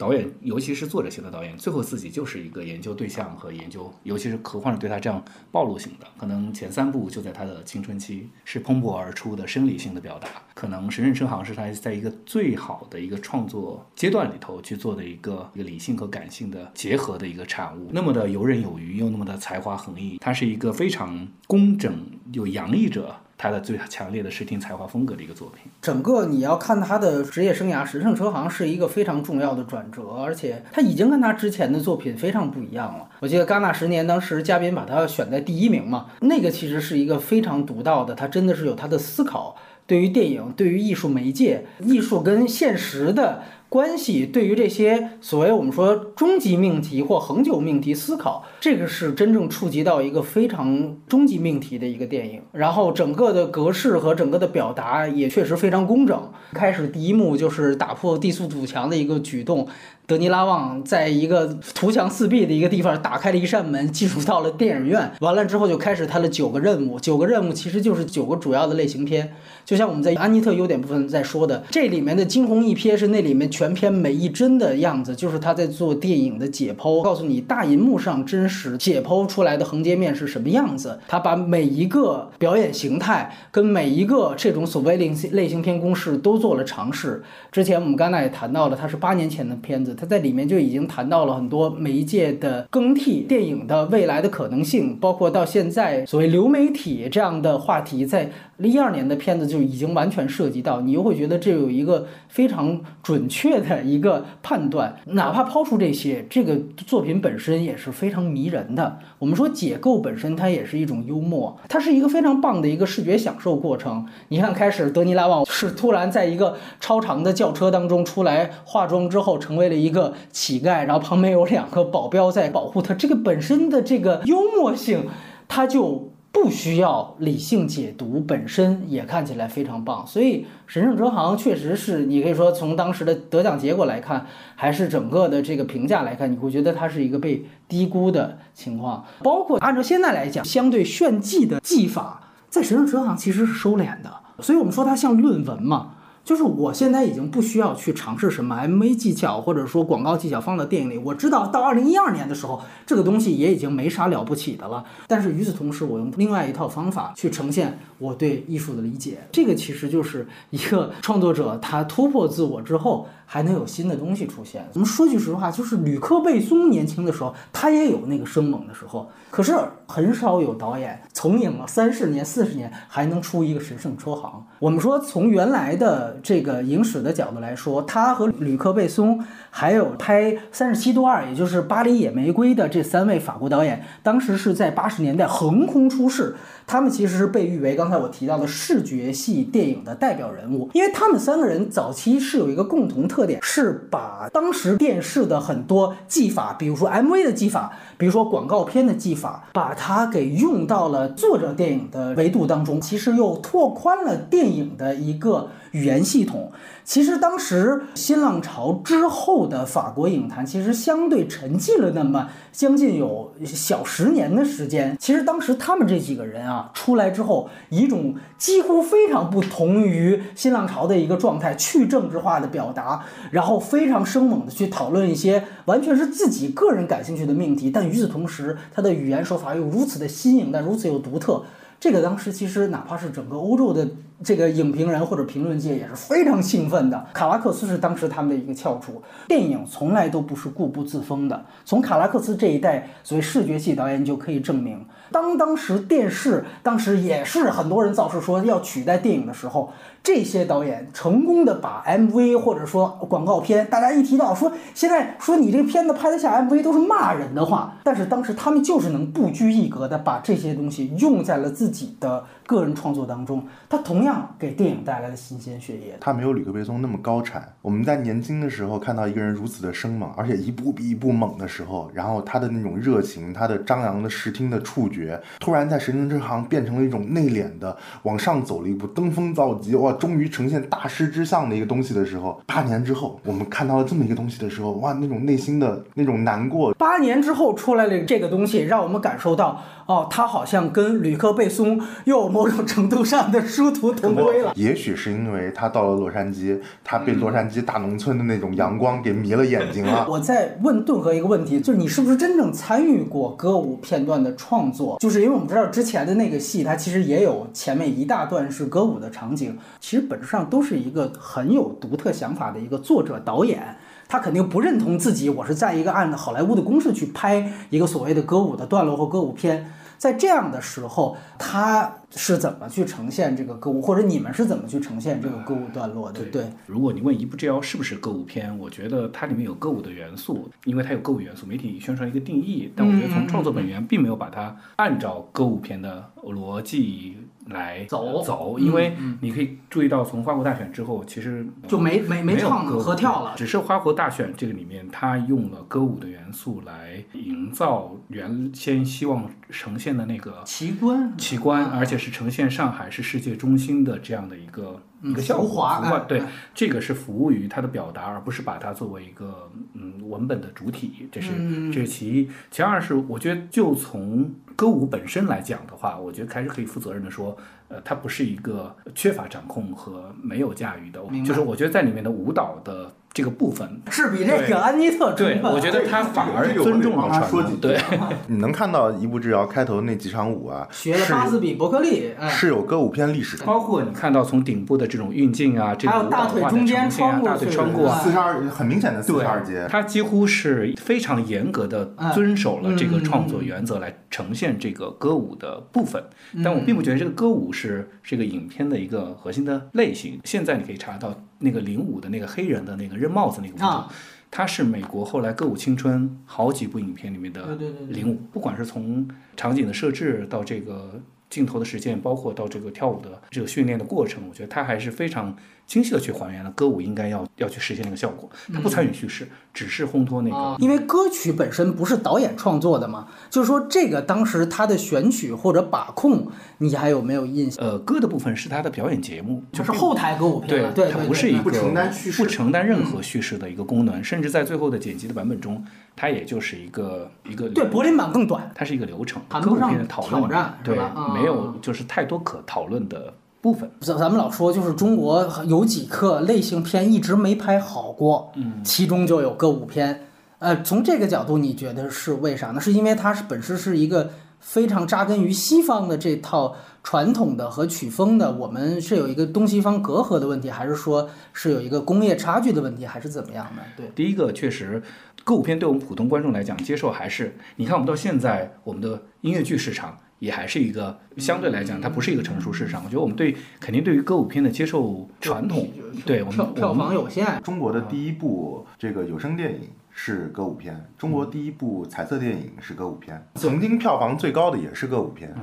导演，尤其是作者型的导演，最后自己就是一个研究对象和研究，尤其是科幻对他这样暴露型的，可能前三部就在他的青春期是蓬勃而出的生理性的表达，可能《神圣车行》是他在一个最好的一个创作阶段里头去做的一个一个理性和感性的结合的一个产物，那么的游刃有余，又那么的才华横溢，他是一个非常工整又洋溢着他的最强烈的视听才华风格的一个作品。整个你要看他的职业生涯，《神圣车行》是一个非常重要的转折，而且他已经跟他之前的作品非常不一样了。我记得戛纳十年当时嘉宾把他选在第一名嘛，那个其实是一个非常独到的，他真的是有他的思考，对于电影、对于艺术媒介、艺术跟现实的。关系，对于这些所谓我们说终极命题或恒久命题思考，这个是真正触及到一个非常终极命题的一个电影。然后整个的格式和整个的表达也确实非常工整。开始第一幕就是打破地速堵墙的一个举动。德尼拉旺在一个图墙四壁的一个地方打开了一扇门，进入到了电影院。完了之后就开始他的九个任务，九个任务其实就是九个主要的类型片。就像我们在安妮特优点部分在说的，这里面的惊鸿一瞥是那里面全片每一帧的样子，就是他在做电影的解剖，告诉你大银幕上真实解剖出来的横截面是什么样子。他把每一个表演形态跟每一个这种所谓类型类型片公式都做了尝试。之前我们刚才也谈到了，它是八年前的片子，他在里面就已经谈到了很多媒介的更替、电影的未来的可能性，包括到现在所谓流媒体这样的话题，在一二年的片子就已经完全涉及到。你又会觉得这有一个非常准确的一个判断，哪怕抛出这些，这个作品本身也是非常迷人的。我们说解构本身它也是一种幽默，它是一个非常棒的一个视觉享受过程。你看，开始德尼拉旺是突然在一个超长的轿车当中出来化妆之后，成为了一个乞丐，然后旁边有两个保镖在保护他。这个本身的这个幽默性，它就不需要理性解读，本身也看起来非常棒。所以《神圣哲行》确实是，你可以说从当时的得奖结果来看，还是整个的这个评价来看，你会觉得它是一个被低估的情况。包括按照现在来讲，相对炫技的技法，在《神圣哲行》其实是收敛的。所以我们说它像论文嘛。就是我现在已经不需要去尝试什么 MV 技巧或者说广告技巧放到电影里，我知道到二零一二年的时候，这个东西也已经没啥了不起的了。但是与此同时，我用另外一套方法去呈现我对艺术的理解，这个其实就是一个创作者他突破自我之后还能有新的东西出现。我们说句实话，就是吕克贝松年轻的时候，他也有那个生猛的时候，可是很少有导演从影了三十年、四十年还能出一个神圣车行。我们说从原来的这个影史的角度来说，他和吕克贝松还有拍《三十七度二》，也就是《巴黎野玫瑰》的这三位法国导演，当时是在八十年代横空出世。他们其实是被誉为刚才我提到的视觉系电影的代表人物，因为他们三个人早期是有一个共同特点，是把当时电视的很多技法，比如说 MV 的技法，比如说广告片的技法，把它给用到了作者电影的维度当中，其实又拓宽了电影的一个语言系统。其实当时新浪潮之后的法国影坛，其实相对沉寂了那么将近有小十年的时间。其实当时他们这几个人啊出来之后，以一种几乎非常不同于新浪潮的一个状态，去政治化的表达，然后非常生猛的去讨论一些完全是自己个人感兴趣的命题。但与此同时，他的语言手法又如此的新颖，但如此又独特。这个当时其实哪怕是整个欧洲的这个影评人或者评论界也是非常兴奋的。卡拉克斯是当时他们的一个翘楚。电影从来都不是固步自封的，从卡拉克斯这一代所谓视觉系导演就可以证明。当当时电视当时也是很多人造势说要取代电影的时候，这些导演成功的把 MV 或者说广告片，大家一提到说现在说你这个片子拍得像 MV 都是骂人的话，但是当时他们就是能不拘一格的把这些东西用在了自己的个人创作当中，他同样给电影带来了新鲜血液。他没有吕克贝松那么高产。我们在年轻的时候看到一个人如此的生猛，而且一步比一步猛的时候，然后他的那种热情，他的张扬的视听的触觉，突然在《神经之行》变成了一种内敛的往上走了一步，登峰造极，哇，终于呈现大师之相的一个东西的时候，八年之后，我们看到了这么一个东西的时候，哇，那种内心的那种难过，八年之后出来了这个东西，让我们感受到，哦，他好像跟吕克贝松又某种程度上的殊途同归了。也许是因为他到了洛杉矶，他被洛杉矶大农村的那种阳光给迷了眼睛了。我在问顿河一个问题，就是你是不是真正参与过歌舞片段的创作？就是因为我们知道之前的那个戏，它其实也有前面一大段是歌舞的场景，其实本质上都是一个很有独特想法的一个作者导演。他肯定不认同自己，我是在一个按好莱坞的公式去拍一个所谓的歌舞的段落或歌舞片。在这样的时候，他是怎么去呈现这个歌舞，或者你们是怎么去呈现这个歌舞段落的？对，如果你问一步之遥是不是歌舞片，我觉得它里面有歌舞的元素，因为它有歌舞元素，媒体宣传一个定义，但我觉得从创作本源并没有把它按照歌舞片的逻辑来走走，嗯因为你可以注意到从花火大选之后，其实就没没没唱歌舞合跳了。只是花火大选这个里面，它用了歌舞的元素来营造原先希望呈现的那个奇观，奇观，而且是呈现上海是世界中心的这样的一个、一个效果。浮华对这个是服务于它的表达，而不是把它作为一个嗯文本的主体。这是、这是其一。其二是，我觉得就从歌舞本身来讲的话，我觉得还是可以负责任的说，呃，它不是一个缺乏掌控和没有驾驭的，就是我觉得在里面的舞蹈的这个部分。是比这个安妮特对，我觉得他反而尊重了传统。说对，你能看到《一步之遥》开头那几场舞啊，学了斯比伯克利，哎，是有歌舞片历史的。包括你看到从顶部的这种运镜啊，这还有种舞蹈大腿中间穿过大腿穿过啊，四十二很明显的四十二节，它几乎是非常严格的哎遵守了这个嗯创作原则来呈现这个歌舞的部分。但我并不觉得这个歌舞是这个影片的一个核心的类型。现在你可以查到那个领舞的那个黑人的那个扔帽子那个舞啊者。它是美国后来歌舞青春好几部影片里面的领舞，不管是从场景的设置到这个镜头的实践，包括到这个跳舞的这个训练的过程，我觉得它还是非常精细的去还原了歌舞应该要要去实现那个效果。它不参与叙事，只是烘托那个啊，因为歌曲本身不是导演创作的嘛，就是说这个当时他的选曲或者把控，你还有没有印象？呃，歌的部分是他的表演节目，就是后台歌舞片对了，对，它不是一个不承担叙事不承担任何叙事的一个功能，甚至在最后的剪辑的版本中，它也就是一个一个对柏林版更短，它是一个流程，歌舞谈不上片的讨论挑战对没有就是太多可讨论的部分。咱咱们老说，就是中国有几个类型片一直没拍好过，嗯，其中就有歌舞片。呃，从这个角度，你觉得是为啥呢？是因为它是本身是一个非常扎根于西方的这套传统的和曲风的，我们是有一个东西方隔阂的问题，还是说是有一个工业差距的问题，还是怎么样的？对，第一个确实，歌舞片对我们普通观众来讲，接受还是你看我们到现在，我们的音乐剧市场也还是一个相对来讲，它不是一个成熟市场。我觉得我们对肯定对于歌舞片的接受传统，对我们票票房有限，中国的第一部这个有声电影是歌舞片，中国第一部彩色电影是歌舞片，曾经票房最高的也是歌舞片，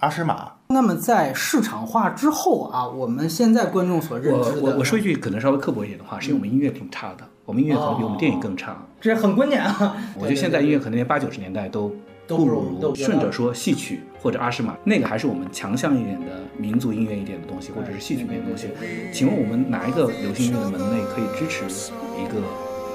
阿诗玛。那么在市场化之后啊，我们现在观众所认我知的，我我说一句可能稍微刻薄一点的话，是因为我们音乐挺差的，我们音乐可能比我们电影更差。这很关键啊。我觉得现在音乐可能连八九十年代都不都不如顺着说戏曲或者阿诗玛，那个还是我们强项一点的民族音乐一点的东西，或者是戏曲一点的东西。请问我们哪一个流行音乐的门类可以支持一个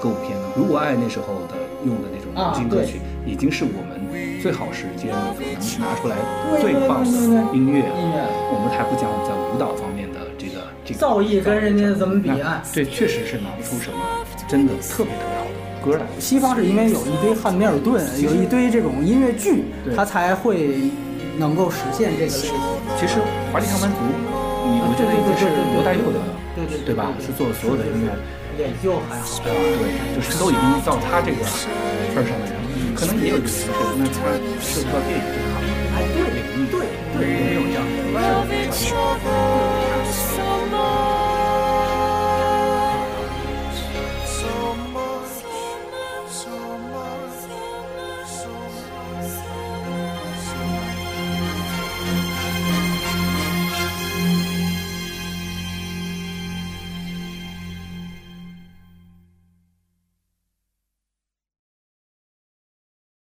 歌舞片呢？如果爱那时候的用的那种流行歌曲，已经是我们最好时间能拿出来最棒的音乐了。音乐我们还不讲我们在舞蹈方面的这个这个造诣跟人家怎么比那啊？对，确实是拿不出什么真的特别特别歌来。西方是因为有一堆汉密尔顿，有一堆这种音乐剧，对它才会能够实现这个类型。其实华丽上班族，你我觉得已经是罗大佑的，对对对对吧？是做所有的音乐，也就还好。对，就是都已经到他这个份儿上的人，可能也有一个那他涉及到电影这个行业，哎，对对对，有没有这样的 other so